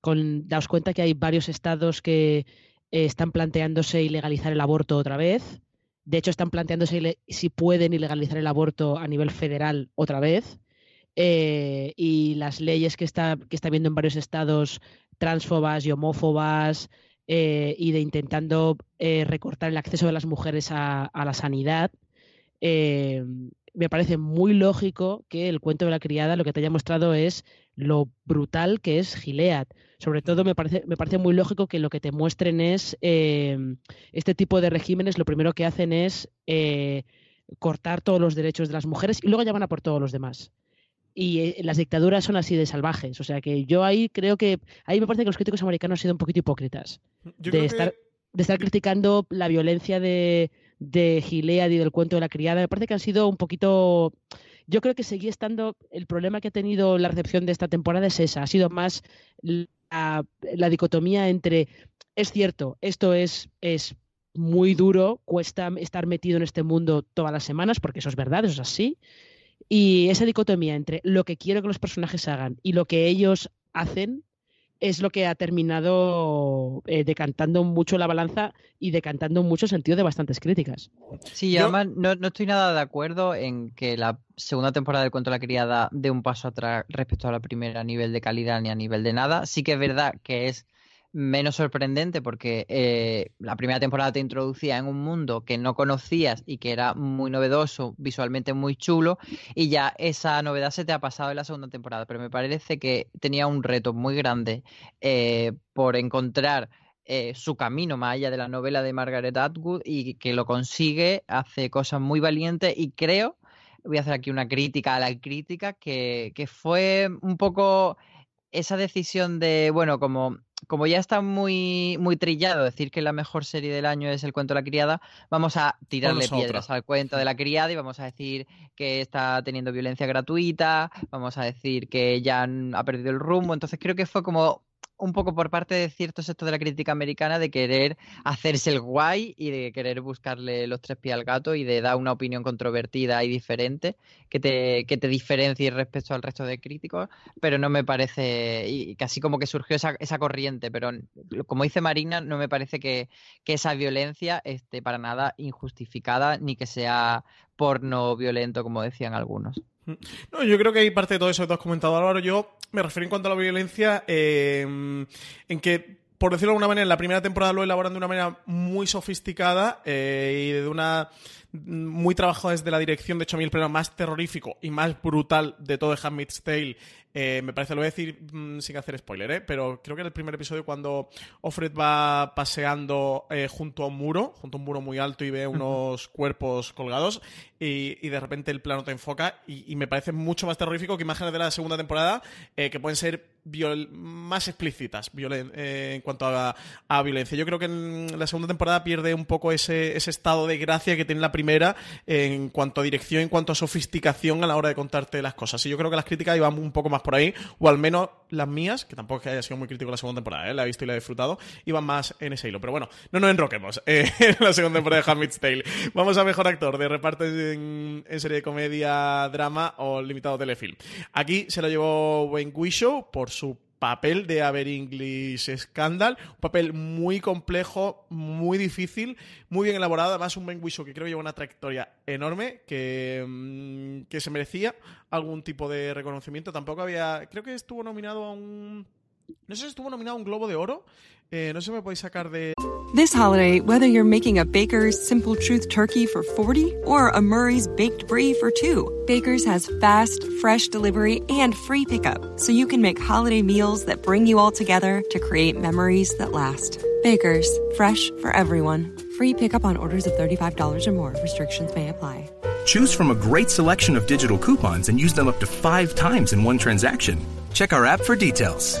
Speaker 6: con, daos cuenta que hay varios estados que están planteándose ilegalizar el aborto otra vez. De hecho, están planteándose si pueden ilegalizar el aborto a nivel federal otra vez. Eh, y las leyes que está, que está viendo en varios estados transfobas y homófobas eh, y de intentando eh, recortar el acceso de las mujeres a, la sanidad, me parece muy lógico que el cuento de la criada lo que te haya mostrado es lo brutal que es Gilead. Sobre todo me parece, me parece muy lógico que lo que te muestren es este tipo de regímenes, lo primero que hacen es cortar todos los derechos de las mujeres y luego ya van a por todos los demás y eh, las dictaduras son así de salvajes. O sea que yo ahí creo que, ahí me parece que los críticos americanos han sido un poquito hipócritas. de, estar, de estar criticando la violencia de, de Gilead y del cuento de la criada. Me parece que han sido un poquito... Yo creo que seguía estando, el problema que ha tenido la recepción de esta temporada es esa, ha sido más la, dicotomía entre, es cierto, esto es, es muy duro, cuesta estar metido en este mundo todas las semanas, porque eso es verdad, eso es así, y esa dicotomía entre lo que quiero que los personajes hagan y lo que ellos hacen es lo que ha terminado eh, decantando mucho la balanza y decantando mucho sentido de bastantes críticas.
Speaker 7: Sí, además no, no, estoy nada de acuerdo en que la segunda temporada del Cuento de la Criada dé un paso atrás respecto a la primera a nivel de calidad ni a nivel de nada. Sí que es verdad que es menos sorprendente porque eh, la primera temporada te introducía en un mundo que no conocías y que era muy novedoso, visualmente muy chulo, y ya esa novedad se te ha pasado en la segunda temporada. Pero me parece que tenía un reto muy grande eh, por encontrar eh, su camino más allá de la novela de Margaret Atwood y que lo consigue, hace cosas muy valientes y creo, voy a hacer aquí una crítica a la crítica, que, que fue un poco esa decisión de, bueno, como como ya está muy, muy trillado decir que la mejor serie del año es El cuento de la criada, vamos a tirarle piedras al cuento de la criada y vamos a decir que está teniendo violencia gratuita, vamos a decir que ya ha perdido el rumbo. Entonces creo que fue como un poco por parte de cierto sector de la crítica americana de querer hacerse el guay y de querer buscarle los tres pies al gato y de dar una opinión controvertida y diferente que te, que te diferencie respecto al resto de críticos, pero no me parece, y casi como que surgió esa, esa corriente, pero como dice Marina, no me parece que, que esa violencia esté para nada injustificada ni que sea porno violento, como decían algunos.
Speaker 5: No, yo creo que hay parte de todo eso que tú has comentado, Álvaro. Yo me refiero en cuanto a la violencia, eh, en que, por decirlo de alguna manera, en la primera temporada lo elaboran de una manera muy sofisticada eh, y de una muy trabajado desde la dirección. De hecho, a mí el problema más terrorífico y más brutal de todo de Handmaid's Tale, eh, me parece, lo voy a decir mm, sin hacer spoiler, ¿eh? pero creo que en el primer episodio cuando Offred va paseando eh, junto a un muro, junto a un muro muy alto y ve unos cuerpos colgados y, de repente el plano te enfoca y, me parece mucho más terrorífico que imágenes de la segunda temporada que pueden ser más explícitas eh, en cuanto a, violencia. Yo creo que en la segunda temporada pierde un poco ese, ese estado de gracia que tiene la primera en cuanto a dirección, en cuanto a sofisticación a la hora de contarte las cosas. Y yo creo que las críticas iban un poco más por ahí, o al menos las mías, que tampoco es que haya sido muy crítico la segunda temporada, ¿eh? la he visto y la he disfrutado, iban más en ese hilo. Pero bueno, no nos enroquemos eh, en la segunda temporada de Handmaid's Tale. Vamos a mejor actor de reparto en, serie de comedia, drama o limitado telefilm. Aquí se lo llevó Wayne Wishow por su papel de Aver English Scandal. Un papel muy complejo, muy difícil, muy bien elaborado. Además, un Ben Whishaw que creo lleva una trayectoria enorme, que, mm, que se merecía algún tipo de reconocimiento. Tampoco había. Creo que estuvo nominado a un. No sé si estuvo nominado a un Globo de Oro Eh, no sé me podéis sacar de...
Speaker 8: This holiday, whether you're making a Baker's Simple Truth turkey for 40 or a Murray's Baked Brie for 2, Baker's has fast, fresh delivery and free pickup, so you can make holiday meals that bring you all together to create memories that last. Baker's, fresh for everyone. Free pickup on orders of $35 or more. Restrictions may apply.
Speaker 9: Choose from a great selection of digital coupons and use them up to five times in one transaction. Check our app for details.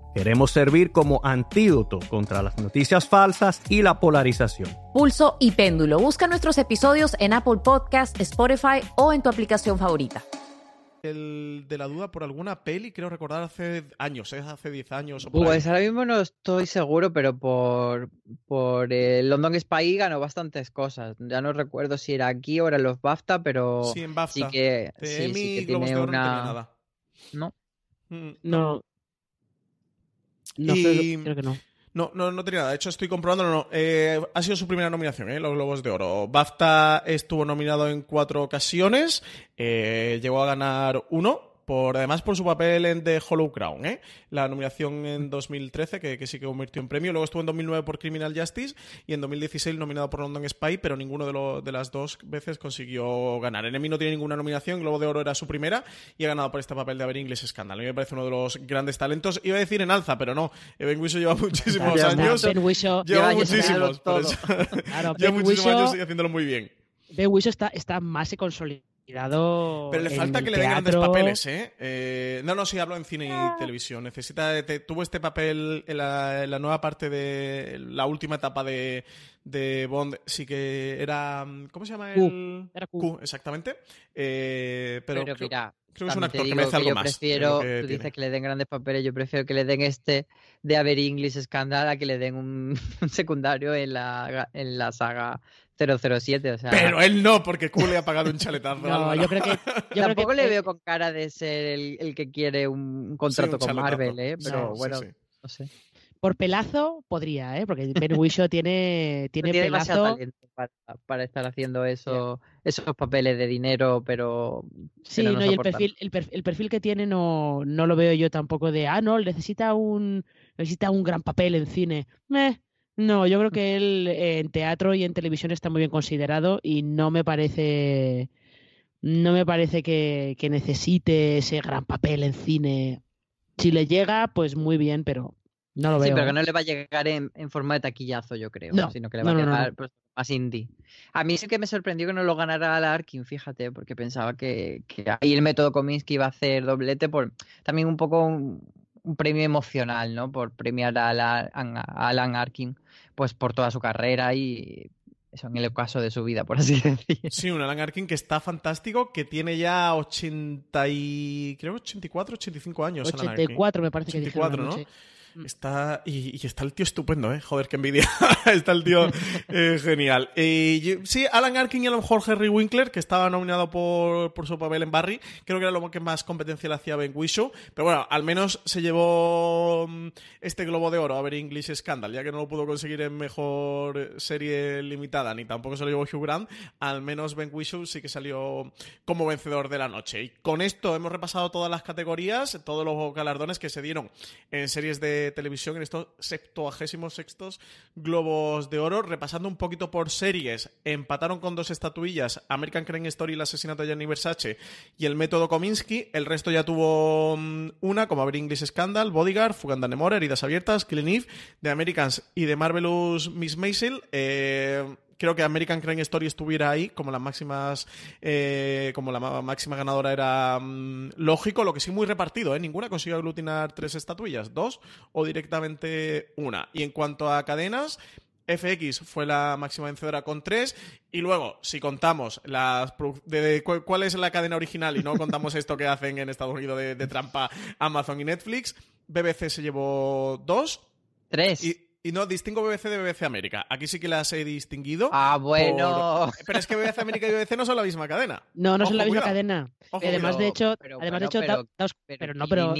Speaker 10: Queremos servir como antídoto contra las noticias falsas y la polarización.
Speaker 11: Pulso y péndulo. Busca nuestros episodios en Apple Podcast, Spotify o en tu aplicación favorita
Speaker 5: el de la duda por alguna peli, creo recordar hace años, ¿eh? hace 10 años.
Speaker 7: pues ahora mismo no estoy seguro, pero por, por el London Spy ganó bastantes cosas. Ya no recuerdo si era aquí o era en los BAFTA, pero
Speaker 5: sí, en BAFTA.
Speaker 7: sí que, sí, que tiene una...
Speaker 5: No,
Speaker 6: mm, no. No, creo que no.
Speaker 5: No, no, no tenía nada. De hecho, estoy comprobando. No, eh, ha sido su primera nominación, ¿eh? los Globos de Oro. BAFTA estuvo nominado en cuatro ocasiones. Eh, llegó a ganar uno además por su papel en The Hollow Crown, ¿eh? la nominación en 2013, que, sí que convirtió en premio. Luego estuvo en 2009 por Criminal Justice y en 2016 nominado por London Spy, pero ninguno de, de las dos veces consiguió ganar. Enemy no tiene ninguna nominación, Globo de Oro era su primera y ha ganado por este papel de haber inglés Scandal. A mí me parece uno de los grandes talentos. Iba a decir en alza, pero no. Ben Whishaw lleva muchísimos años. lleva, muchísimos. lleva muchísimos años y haciéndolo muy bien.
Speaker 6: Ben Whishaw está, está más que pero
Speaker 5: le falta que le den grandes papeles, ¿eh? ¿eh? No, no, sí hablo en cine y ah. televisión. Necesita. tuvo este papel en la, nueva parte de. La última etapa de, de Bond. Sí que era. ¿Cómo se llama?
Speaker 6: El... Era
Speaker 5: Q. exactamente. Eh, pero,
Speaker 7: pero
Speaker 5: creo,
Speaker 7: mira,
Speaker 5: creo que es un actor que merece algo
Speaker 7: yo
Speaker 5: más.
Speaker 7: Prefiero, tú dices que le den grandes papeles. Yo prefiero que le den este de Haber English Scandal a que le den un, secundario en la, en la saga 007, o sea...
Speaker 5: Pero él no, porque Q le ha pagado un chaletazo.
Speaker 6: no, yo creo que... Yo
Speaker 7: Tampoco
Speaker 6: creo
Speaker 7: le veo con cara de ser el, el que quiere un, contrato con Marvel, ¿eh? Pero bueno, no sé.
Speaker 6: Por pelazo podría, ¿eh? Porque Ben Whishaw tiene, tiene,
Speaker 7: tiene
Speaker 6: pelazo...
Speaker 7: talento para, estar haciendo eso, esos papeles de dinero, pero...
Speaker 6: Sí, no, y el perfil, el, perfil, que tiene no, no lo veo yo tampoco de, ah, no, necesita un, necesita un gran papel en cine. Meh, no, yo creo que él en teatro y en televisión está muy bien considerado y no me parece no me parece que, necesite ese gran papel en cine. Si le llega, pues muy bien, pero no lo veo.
Speaker 7: Sí, pero que no le va a llegar en, forma de taquillazo, yo creo, sino que le va a llegar pues, más indie. A mí sí que me sorprendió que no lo ganara la Arkin, fíjate, porque pensaba que, ahí el método Kominsky iba a hacer doblete por también un poco un premio emocional, ¿no? Por premiar a, Alan Arkin, pues por toda su carrera y eso en el caso de su vida, por así decir.
Speaker 5: Sí, un Alan Arkin que está fantástico, que tiene ya 80 y... creo 84, 85 años.
Speaker 6: 84 me parece 84,
Speaker 5: que ¿no? Mm. Está, y, está el tío estupendo, ¿eh? Joder, qué envidia. está el tío eh, genial. sí, Alan Arkin y a lo mejor Harry Winkler, que estaba nominado por, por su papel en Barry. Creo que era lo que más competencia le hacía Ben Whishaw. Pero bueno, al menos se llevó mm, este Globo de Oro a ver English Scandal, ya que no lo pudo conseguir en mejor serie limitada, ni tampoco se lo llevó Hugh Grant. Al menos Ben Whishaw sí que salió como vencedor de la noche. Y con esto hemos repasado todas las categorías, todos los galardones que se dieron en series de televisión en estos 76 Globos de Oro. Repasando un poquito por series, empataron con dos estatuillas American Crime Story, el asesinato de Gianni Versace y el método Kominsky. El resto ya tuvo mm, una, como Aver English Scandal, Bodyguard, Fuganda Nemora, Heridas Abiertas, Killing Eve, The Americans y The Marvelous Miss Maisel. Eh, creo que American Crime Story estuviera ahí como las máximas eh, como la ma- máxima ganadora era mm, lógico lo que sí muy repartido ¿eh? ninguna consiguió aglutinar tres estatuillas dos o directamente una y en cuanto a cadenas FX fue la máxima vencedora con tres y luego si contamos las de, de cu- cuál es la cadena original y no contamos esto que hacen en Estados Unidos de, de trampa Amazon y Netflix BBC se llevó dos
Speaker 7: Tres.
Speaker 5: y, y no, distingo BBC de BBC América. Aquí sí que las he distinguido.
Speaker 7: Ah, bueno.
Speaker 5: por- Pero es que BBC América y BBC no son la misma cadena.
Speaker 6: No, no
Speaker 5: Ojo,
Speaker 6: son la misma
Speaker 5: cuidado.
Speaker 6: cadena.
Speaker 5: Ojo,
Speaker 6: además,
Speaker 5: cuidado.
Speaker 6: de hecho,
Speaker 7: Pero
Speaker 6: además de hecho,
Speaker 7: pero-
Speaker 6: da-
Speaker 7: Pero,
Speaker 6: pero no, pero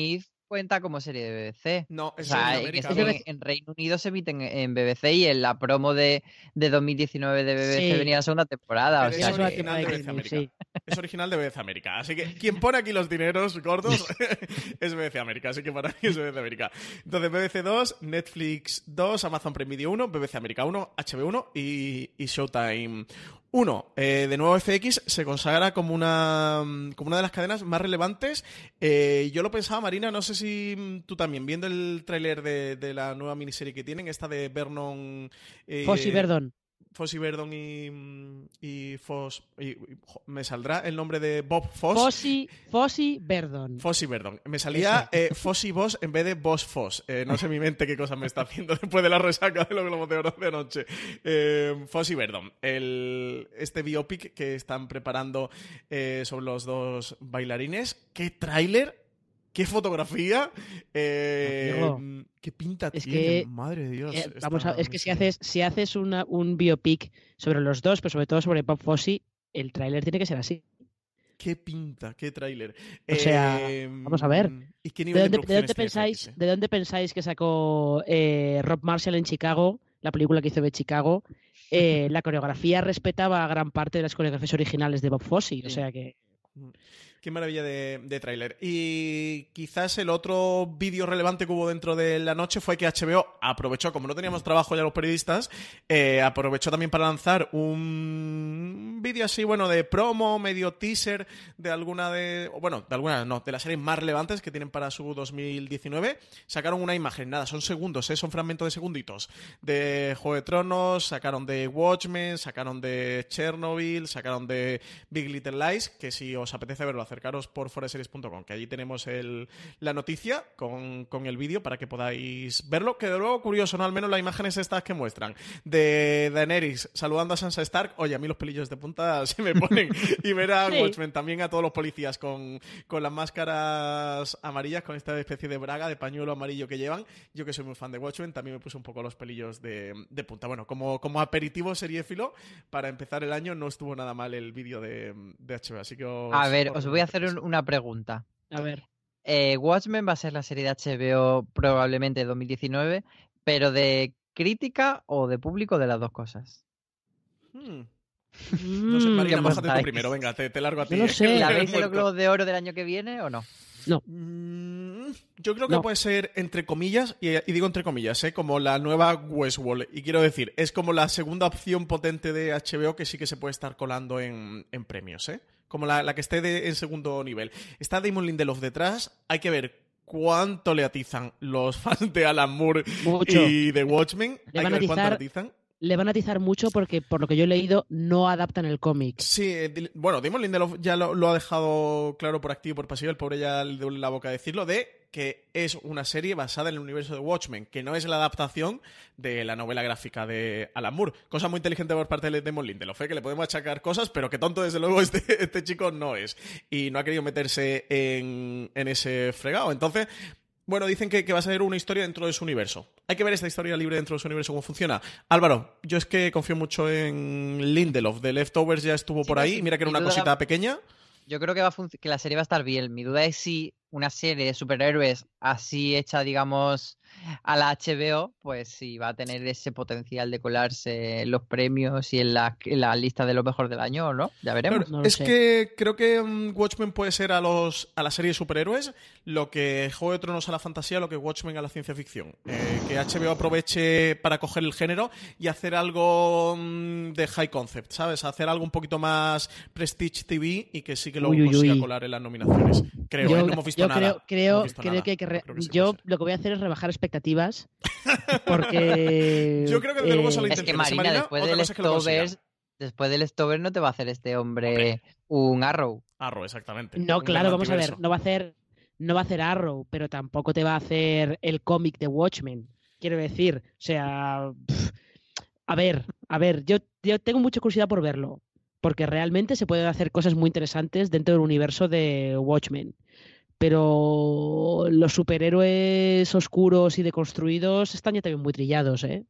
Speaker 7: cuenta como serie de BBC.
Speaker 5: No,
Speaker 7: O
Speaker 5: es
Speaker 7: sea,
Speaker 5: en
Speaker 7: en,
Speaker 5: América. ¿no?
Speaker 7: en- en Reino Unido se emiten en BBC y en la promo de, de 2019 de BBC
Speaker 6: Sí.
Speaker 7: venía la segunda temporada. O sea,
Speaker 5: es
Speaker 6: eso
Speaker 7: que-
Speaker 5: original de BBC América.
Speaker 6: sí.
Speaker 5: Es original de BBC América. Así que quien pone aquí los dineros gordos es BBC América. Así que para mí es BBC América. Entonces, BBC 2, Netflix 2, Amazon Prime Video 1, BBC América 1, HBO 1 y, y Showtime 1. Eh, de nuevo, FX se consagra como una, como una de las cadenas más relevantes. Eh, yo lo pensaba, Marina, no sé si mm, tú también, viendo el tráiler de, la nueva miniserie que tienen, esta de Vernon... eh,
Speaker 6: Foss y Verdon.
Speaker 5: Foss y Verdon y, y Foss. y- y- jo, me saldrá el nombre de Bob Foss.
Speaker 6: Fossi, Fossi Verdon.
Speaker 5: Foss y Verdon. Me salía eh, Foss y Boss en vez de Boss Foss. Eh, no sé mi mente qué cosa me está haciendo después de la resaca de los globos de oro de anoche. Eh, Foss y Verdon. El, este biopic que están preparando eh, sobre los dos bailarines. ¡Qué tráiler! ¡Qué fotografía! Eh,
Speaker 6: Amigo,
Speaker 5: ¡Qué pinta
Speaker 6: es
Speaker 5: tiene!
Speaker 6: que,
Speaker 5: Madre de Dios.
Speaker 6: Eh, vamos a, es que si haces, si haces una, un biopic sobre los dos, pero sobre todo sobre Bob Fosse, el tráiler tiene que ser así.
Speaker 5: ¡Qué pinta! ¡Qué tráiler!
Speaker 6: O sea, vamos a ver.
Speaker 5: ¿Y qué
Speaker 6: ¿De dónde, de pensáis? ¿De dónde pensáis que sacó eh, Rob Marshall en Chicago, la película que hizo de Chicago? Eh, la coreografía respetaba a gran parte de las coreografías originales de Bob Fosse, o sea que
Speaker 5: Qué maravilla de, de tráiler. Y quizás el otro vídeo relevante que hubo dentro de la noche fue que HBO aprovechó, como no teníamos trabajo ya los periodistas, eh, aprovechó también para lanzar un vídeo así, bueno, de promo, medio teaser de alguna de, bueno, de alguna, no, de las series más relevantes que tienen para su 2019. Sacaron una imagen, nada, son segundos, ¿eh? son fragmentos de segunditos. De Juego de Tronos, sacaron de Watchmen, sacaron de Chernobyl, sacaron de Big Little Lies, que si os apetece verlo, acercaros por foreseries.com, que allí tenemos el, la noticia con, con el vídeo para que podáis verlo. Que de luego, curioso, ¿no? Al menos las imágenes estas que muestran de Daenerys saludando a Sansa Stark. Oye, a mí los pelillos de punta se me ponen. y ver a
Speaker 6: Sí.
Speaker 5: Watchmen también a todos los policías con, con las máscaras amarillas, con esta especie de braga, de pañuelo amarillo que llevan. Yo que soy muy fan de Watchmen, también me puse un poco los pelillos de, de punta. Bueno, como, como aperitivo seriéfilo, para empezar el año no estuvo nada mal el vídeo de, de HBO, así que os-
Speaker 7: A ver,
Speaker 5: os
Speaker 7: os voy a hacer un- una pregunta.
Speaker 6: a ver.
Speaker 7: Eh, Watchmen va a ser la serie de HBO probablemente de 2019, pero de crítica o de público de las dos cosas.
Speaker 5: Hmm. No sé, Marina,
Speaker 7: ¿Qué
Speaker 5: mójate tú primero, venga, te, te largo a ti.
Speaker 6: No sé.
Speaker 7: ¿La veis en los. Globos de Oro del año que viene o no?
Speaker 5: Mm, Yo creo que
Speaker 6: No.
Speaker 5: puede ser, entre comillas, y, y digo entre comillas, ¿eh? como la nueva Westworld. Y quiero decir, es como la segunda opción potente de HBO que sí que se puede estar colando en, en premios, ¿eh? Como la, la que esté de- en segundo nivel. Está Damon Lindelof detrás, hay que ver cuánto le atizan los fans de Alan Moore
Speaker 6: Mucho.
Speaker 5: y de Watchmen.
Speaker 6: Le
Speaker 5: hay
Speaker 6: van
Speaker 5: que ver cuánto le atizan.
Speaker 6: Le van a atizar mucho porque, por lo que yo he leído, no adaptan el cómic.
Speaker 5: Sí, eh, bueno, Damon Lindelof ya lo, lo ha dejado claro por activo y por pasivo, el pobre ya le duele la boca decirlo, de que es una serie basada en el universo de Watchmen, que no es la adaptación de la novela gráfica de Alan Moore. Cosa muy inteligente por parte de Damon Lindelof, ¿eh? que le podemos achacar cosas, pero que tonto desde luego este, este chico no es. Y no ha querido meterse en, en ese fregado. Entonces, bueno, dicen que, que va a ser una historia dentro de su universo. Hay que ver esta historia libre dentro de su universo, cómo funciona. Álvaro, yo es que confío mucho en Lindelof. De Leftovers ya estuvo
Speaker 7: Sí,
Speaker 5: por ahí. Mira que era una cosita pequeña.
Speaker 7: Yo creo que, va a que la serie va a estar bien. Mi duda es si una serie de superhéroes así hecha, digamos, a la HBO, pues sí va a tener ese potencial de colarse en los premios y en la, en la lista de lo mejor del año, ¿no? Ya veremos.
Speaker 5: Claro, es que creo que Watchmen puede ser a los a la serie de superhéroes lo que Juego de Tronos a la fantasía, lo que Watchmen a la ciencia ficción. Eh, que HBO aproveche para coger el género y hacer algo mm, de high concept, ¿sabes? Hacer algo un poquito más Prestige TV y que sí que lo
Speaker 6: Uy, uy,
Speaker 5: consiga
Speaker 6: uy.
Speaker 5: colar en las nominaciones. Creo,
Speaker 6: yo
Speaker 5: ¿eh? no hemos visto
Speaker 6: yo
Speaker 5: nada.
Speaker 6: creo,
Speaker 5: No
Speaker 6: creo,
Speaker 5: hemos visto
Speaker 6: creo
Speaker 5: nada.
Speaker 6: que hay que re-
Speaker 5: Creo que sí
Speaker 6: yo lo que voy a hacer es rebajar expectativas porque
Speaker 5: Yo creo que desde luego la
Speaker 6: eh,
Speaker 7: Es que. Marina,
Speaker 5: Marina,
Speaker 7: después del. Stovers, después del Stover no te va a hacer este hombre un Arrow.
Speaker 5: Arrow, exactamente.
Speaker 6: No,
Speaker 5: Un
Speaker 6: claro, vamos a ver, no va a hacer no va a hacer Arrow, pero tampoco te va a hacer el cómic de Watchmen. Quiero decir, o sea, a ver, a ver, yo, yo tengo mucha curiosidad por verlo, porque realmente se pueden hacer cosas muy interesantes dentro del universo de Watchmen. Pero los superhéroes oscuros y deconstruidos están ya también muy trillados, ¿eh?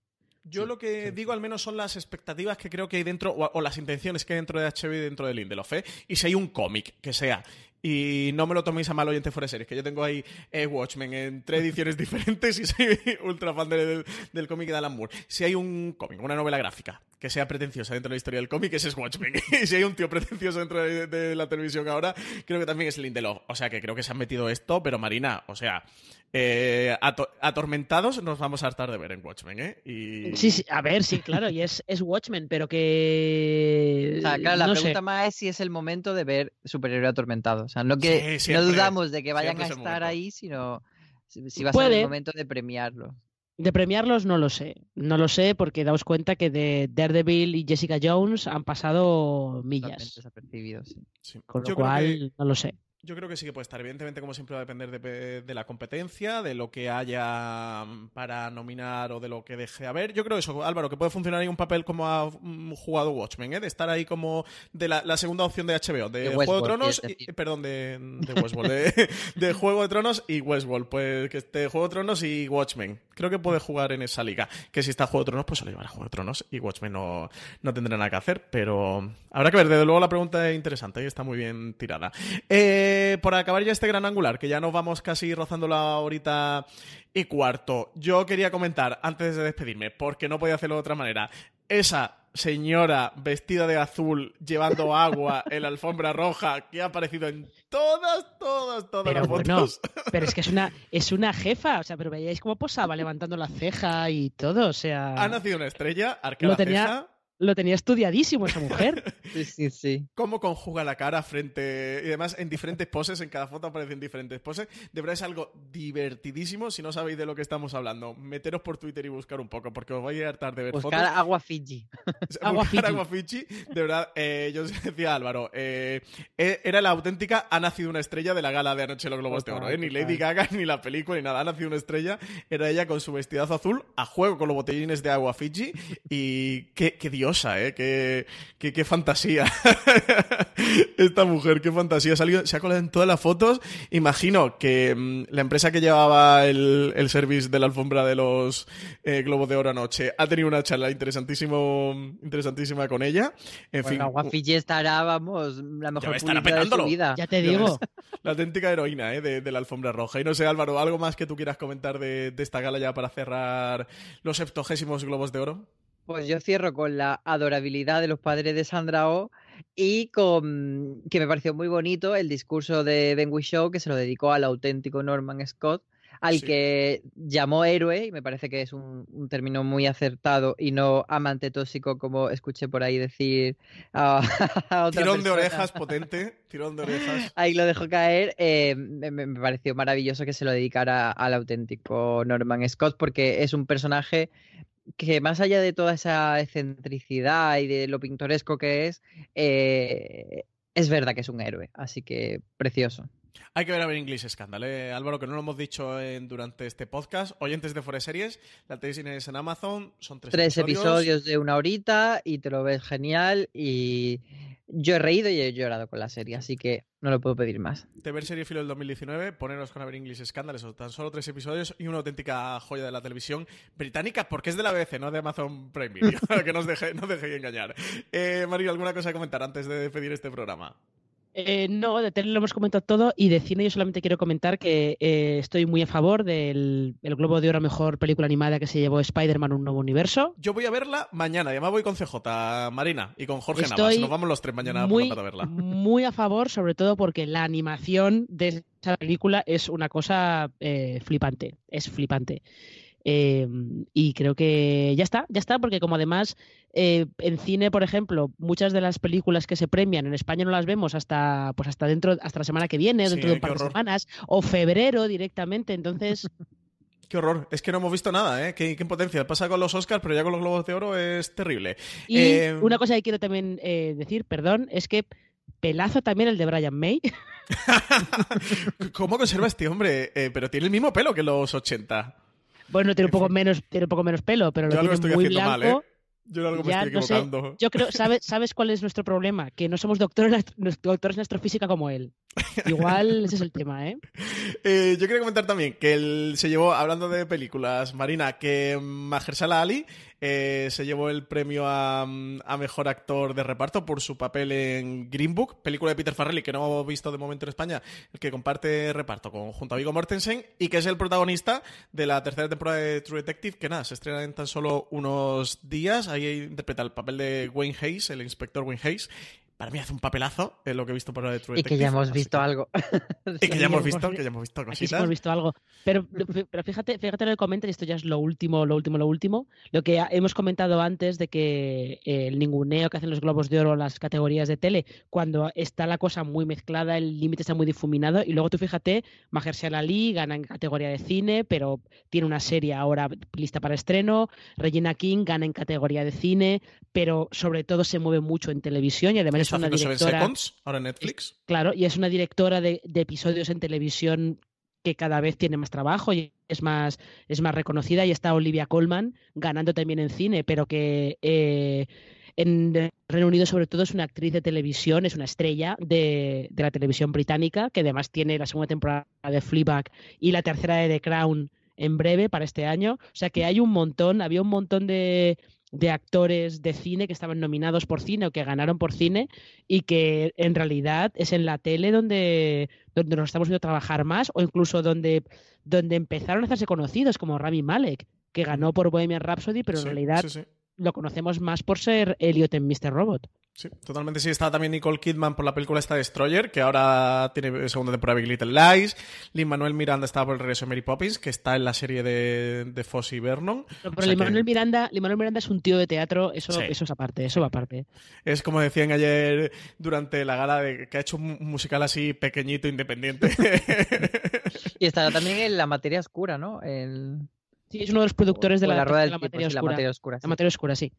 Speaker 5: Yo lo que digo al menos son las expectativas que creo que hay dentro, o, o las intenciones que hay dentro de HBO y dentro de Lindelof, ¿eh? Y si hay un cómic que sea. Y no me lo toméis a mal oyente fuera de series, que yo tengo ahí eh, Watchmen en tres ediciones diferentes y soy ultra fan del, del cómic de Alan Moore. Si hay un cómic, una novela gráfica, que sea pretenciosa dentro de la historia del cómic, ese es Watchmen. y si hay un tío pretencioso dentro de, de la televisión ahora, creo que también es Lindelof. O sea que creo que se han metido esto, pero Marina, o sea, eh, ato- atormentados nos vamos a hartar de ver en Watchmen, ¿eh? Y...
Speaker 6: Sí, sí, a ver, sí, claro, y es, es Watchmen, pero que...
Speaker 7: O sea, claro, la
Speaker 6: no
Speaker 7: pregunta
Speaker 6: sé.
Speaker 7: más es si es el momento de ver superhéroe atormentado. O sea, no que
Speaker 5: Sí,
Speaker 7: no dudamos de que vayan a estar ahí, sino si, va a ser el momento de premiarlo.
Speaker 6: De premiarlos no lo sé. No lo sé porque daos cuenta que de Daredevil y Jessica Jones han pasado millas.
Speaker 7: desapercibido, sí.
Speaker 5: Sí.
Speaker 6: Con lo
Speaker 5: Yo
Speaker 6: cual,
Speaker 5: que-
Speaker 6: no lo sé.
Speaker 5: Yo creo que sí que puede estar. Evidentemente, como siempre, va a depender de, de la competencia, de lo que haya mm, para nominar o de lo que deje haber. Yo creo eso, Álvaro, que puede funcionar ahí un papel como ha mm, jugado Watchmen, ¿eh? de estar ahí como de la, la segunda opción de HBO, de,
Speaker 7: De
Speaker 5: Juego de Tronos, y-
Speaker 7: decir.
Speaker 5: perdón, de, de Westworld, de, de Juego de Tronos y Westworld, pues que esté Juego de Tronos y Watchmen. Creo que puede jugar en esa liga. Que si está Juego de Tronos, pues se lo llevará a Juego de Tronos y Watchmen no, no tendrá nada que hacer, pero habrá que ver. Desde luego la pregunta es interesante y está muy bien tirada. Eh, por acabar ya este gran angular, que ya nos vamos casi rozando la horita y cuarto, yo quería comentar antes de despedirme, porque no podía hacerlo de otra manera, esa señora vestida de azul llevando agua en la alfombra roja que ha aparecido en todas, todas, todas
Speaker 6: Pero
Speaker 5: las
Speaker 6: bueno,
Speaker 5: fotos.
Speaker 6: pero es que es una, es una jefa, o sea, pero veíais cómo posaba levantando la ceja y todo, o sea,
Speaker 5: Ha nacido una estrella,
Speaker 6: lo tenía,
Speaker 5: ceja.
Speaker 6: Lo tenía estudiadísimo esa mujer.
Speaker 7: Sí, sí, sí.
Speaker 5: cómo conjuga la cara frente. Y además en diferentes poses, en cada foto aparecen diferentes poses. De verdad es algo divertidísimo. Si no sabéis de lo que estamos hablando, meteros por Twitter y buscar un poco, porque os vais a hartar de ver
Speaker 7: Buscar
Speaker 5: fotos.
Speaker 7: agua Fiji.
Speaker 6: Agua
Speaker 5: Buscar
Speaker 6: Fiji.
Speaker 5: agua Fiji. De verdad, eh, yo os decía a Álvaro, eh, eh, era la auténtica, ha nacido una estrella de la gala de anoche de los Globos de Oro. Eh, Ni
Speaker 6: total.
Speaker 5: Lady Gaga, ni la película, ni nada. Ha nacido una estrella. Era ella con su vestidazo azul, a juego con los botellines de agua Fiji. Y qué, qué ¿eh? Qué, qué, qué fantasía. Esta mujer, qué fantasía. Ha salido- se ha colado en todas las fotos. Imagino que mm, la empresa que llevaba el, el service de la alfombra de los eh, Globos de Oro anoche ha tenido una charla interesantísimo, interesantísima con ella. En
Speaker 7: Bueno,
Speaker 5: fin,
Speaker 7: estará, vamos, la mejor publicidad de su vida.
Speaker 6: Ya te
Speaker 5: Ya
Speaker 6: digo.
Speaker 5: La auténtica heroína ¿eh? de, de la alfombra roja. Y no sé, Álvaro, ¿algo más que tú quieras comentar de, de esta gala ya para cerrar los septogésimos globos de oro?
Speaker 7: Pues yo cierro con la adorabilidad de los padres de Sandra Oh y con que me pareció muy bonito el discurso de Ben Whishaw que se lo dedicó al auténtico Norman Scott, al
Speaker 5: Sí.
Speaker 7: que llamó héroe, y me parece que es un, un término muy acertado y no amante tóxico como escuché por ahí decir a, a otra
Speaker 5: Tirón de orejas potente, tirón de orejas.
Speaker 7: Ahí lo dejó caer. eh, me pareció maravilloso que se lo dedicara al auténtico Norman Scott, porque es un personaje que más allá de toda esa excentricidad y de lo pintoresco que es, eh, es verdad que es un héroe. Así que precioso.
Speaker 5: Hay que ver a ver English Scandal, ¿eh? Álvaro, que no lo hemos dicho en- durante este podcast. Oyentes de Forest Series, la tenéis en Amazon, son tres,
Speaker 7: Tres episodios de una horita y te lo ves genial. Y yo he reído y he llorado con la serie, así que no lo puedo pedir más.
Speaker 5: De ver serie filo del 2019, poneros con a ver English Scandal, eso, tan solo tres episodios y una auténtica joya de la televisión británica, porque es de la BBC, no de Amazon Prime Video, que no os no dejéis engañar. Eh, Mario, ¿alguna cosa que comentar antes de despedir este programa?
Speaker 6: Eh, no, de tele lo hemos comentado todo y de cine yo solamente quiero comentar que eh, estoy muy a favor del el Globo de Oro Mejor Película Animada que se llevó Spider-Man Un Nuevo Universo.
Speaker 5: Yo voy a verla mañana, además voy con CJ, Marina, y con Jorge
Speaker 6: Estoy
Speaker 5: Navas. Nos vamos los tres mañana
Speaker 6: muy,
Speaker 5: la tarde a verla.
Speaker 6: muy a favor, sobre todo porque la animación de esa película es una cosa eh, flipante, es flipante. Eh, y creo que ya está, ya está, porque como además eh, en cine, por ejemplo, muchas de las películas que se premian en España no las vemos hasta pues hasta dentro, hasta la semana que viene,
Speaker 5: Sí,
Speaker 6: dentro de un par de semanas, o febrero directamente. Entonces,
Speaker 5: Qué horror, es que no hemos visto nada, ¿eh? Qué, qué impotencia. Pasa con los Oscars, pero ya con los Globos de Oro es terrible.
Speaker 6: y
Speaker 5: Eh,
Speaker 6: una cosa que quiero también eh, decir, perdón, es que pelazo también el de Brian May.
Speaker 5: ¿Cómo conserva este hombre? Eh, pero tiene el mismo pelo que los 80.
Speaker 6: Bueno, tiene un poco menos, tiene un poco menos pelo, pero
Speaker 5: Yo
Speaker 6: lo
Speaker 5: algo
Speaker 6: tiene
Speaker 5: estoy
Speaker 6: muy blanco.
Speaker 5: mal, ¿eh? Yo algo me
Speaker 6: Ya,
Speaker 5: estoy
Speaker 6: no sé.
Speaker 5: equivocando.
Speaker 6: Yo creo, ¿sabes, ¿sabes cuál es nuestro problema? Que no somos doctores en astrofísica como él. Igual ese es el tema, ¿eh?
Speaker 5: Eh, yo quería comentar también que él se llevó, hablando de películas, Marina, que Mahershala Ali eh, se llevó el premio a, mejor actor de reparto por su papel en Green Book, película de Peter Farrelly que no hemos visto de momento en España, el que comparte reparto con, junto a Viggo Mortensen y que es el protagonista de la tercera temporada de True Detective, que nada, se estrena en tan solo unos días. Ahí interpreta el papel de Wayne Hayes, el inspector Wayne Hayes. Para mí hace un papelazo en lo que he visto por de True
Speaker 7: Y que ya hemos visto
Speaker 5: que-
Speaker 7: algo.
Speaker 5: Y que ya hemos visto,
Speaker 6: vi-
Speaker 5: que ya hemos visto cositas.
Speaker 6: hemos visto algo. Pero, pero fíjate, fíjate lo que comenta, y esto ya es lo último, lo último, lo último. Lo que hemos comentado antes de que el ninguneo que hacen los globos de oro las categorías de tele, cuando está la cosa muy mezclada, el límite está muy difuminado, y luego tú fíjate, Mahershala Ali gana en categoría de cine, pero tiene una serie ahora lista para estreno, Regina King gana en categoría de cine, pero sobre todo se mueve mucho en televisión y además es Una directora...
Speaker 5: Seconds, ahora Netflix.
Speaker 6: Claro, y es una directora de, de episodios en televisión que cada vez tiene más trabajo y es más, es más reconocida. Y está Olivia Colman ganando también en cine, pero que eh, en Reino Unido sobre todo es una actriz de televisión, es una estrella de, de la televisión británica, que además tiene la segunda temporada de Fleabag y la tercera de The Crown en breve para este año. O sea que hay un montón, había un montón de, de actores de cine que estaban nominados por cine o que ganaron por cine y que en realidad es en la tele donde, donde nos estamos viendo trabajar más o incluso donde, donde empezaron a hacerse conocidos como Rami Malek, que ganó por Bohemian Rhapsody, pero
Speaker 5: Sí,
Speaker 6: en realidad
Speaker 5: sí, sí.
Speaker 6: Lo conocemos más por ser Elliot en Mr. Robot.
Speaker 5: Sí, totalmente sí. Está también Nicole Kidman por la película esta Destroyer, que ahora tiene segunda temporada de Big Little Lies. Lin Manuel Miranda está por el regreso de Mary Poppins, que está en la serie de, de Fosse y Vernon.
Speaker 6: Pero
Speaker 5: O sea que
Speaker 6: Lin-Manuel Miranda, Lin-Manuel Miranda es un tío de teatro, eso,
Speaker 5: Sí.
Speaker 6: eso es aparte, eso va aparte.
Speaker 5: Es como decían ayer durante la gala, de, que ha hecho un musical así pequeñito, independiente.
Speaker 7: Y estará también en La Materia Oscura, ¿no? El...
Speaker 6: Sí, es uno de los productores de la,
Speaker 7: la Rueda
Speaker 6: de
Speaker 7: del
Speaker 6: la
Speaker 7: Tiempo,
Speaker 6: materia
Speaker 7: sí, La
Speaker 6: oscura.
Speaker 7: Materia Oscura,
Speaker 6: La materia oscura, sí.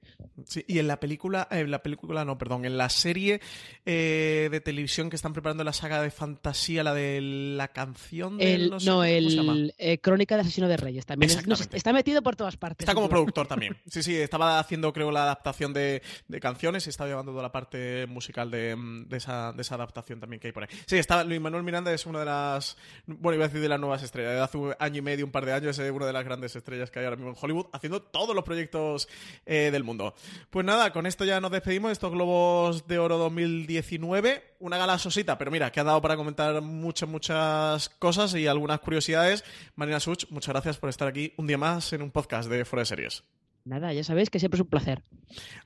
Speaker 5: Sí, y en la película, en la película no, perdón, en la serie eh, de televisión que están preparando la saga de fantasía, la de la canción de
Speaker 6: El,
Speaker 5: no,
Speaker 6: el eh, Crónica de Asesino de Reyes. También es- no está metido por todas partes.
Speaker 5: Está como productor también. Sí, sí, estaba haciendo, creo, la adaptación de, de canciones y estaba llevando toda la parte musical de, mm, de esa, de esa adaptación también que hay por ahí. Sí, estaba, Luis Manuel Miranda es una de las, bueno, iba a decir de las nuevas estrellas. De hace un año y medio, un par de años, es una de las grandes estrellas que hay ahora mismo en Hollywood, haciendo todos los proyectos eh, del mundo. Pues nada, con esto ya nos despedimos de estos Globos de Oro 2019. Una gala sosita, pero mira, que ha dado para comentar muchas, muchas cosas y algunas curiosidades. Marina Such, muchas gracias por estar aquí un día más en un podcast de Fuera de Series.
Speaker 6: Nada, ya sabéis que siempre es un placer.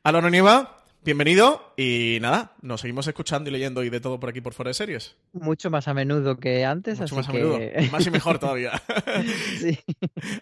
Speaker 5: Alonso Nieva, bienvenido y nada, nos seguimos escuchando y leyendo y de todo por aquí por Fuera de Series.
Speaker 7: Mucho más a menudo que antes,
Speaker 5: Mucho
Speaker 7: así
Speaker 5: más a
Speaker 7: que...
Speaker 5: menudo, más y mejor todavía.
Speaker 7: Sí.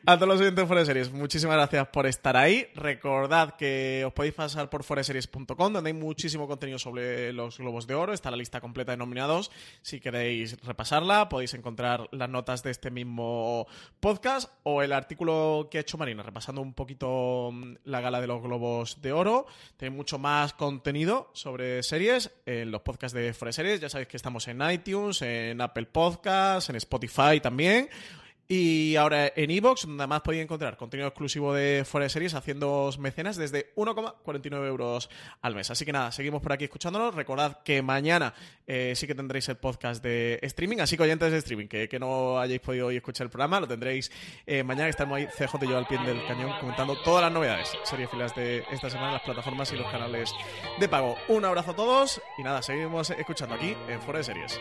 Speaker 5: A todos los oyentes Fuera de Series, muchísimas gracias por estar ahí. Recordad que os podéis pasar por foreseries.com, donde hay muchísimo contenido sobre los Globos de Oro. Está la lista completa de nominados. Si queréis repasarla, podéis encontrar las notas de este mismo podcast o el artículo que ha hecho Marina, repasando un poquito mm, la gala de los Globos de Oro. Tenéis mucho más contenido sobre series en los podcasts de Fuera de Series. Ya sabéis que estamos en iTunes, en Apple Podcasts, en Spotify también. Y ahora en iVoox, donde además podéis encontrar contenido exclusivo de Fuera de Series haciendo mecenas desde 1,49 euros al mes. Así que nada, seguimos por aquí escuchándonos. Recordad que mañana eh, sí que tendréis el podcast de streaming, así que oyentes de streaming, que, que no hayáis podido hoy escuchar el programa, lo tendréis eh, mañana, que estamos ahí CJ y yo al pie del cañón comentando todas las novedades, series filas de esta semana, las plataformas y los canales de pago. Un abrazo a todos y nada, seguimos escuchando aquí en Fuera de Series.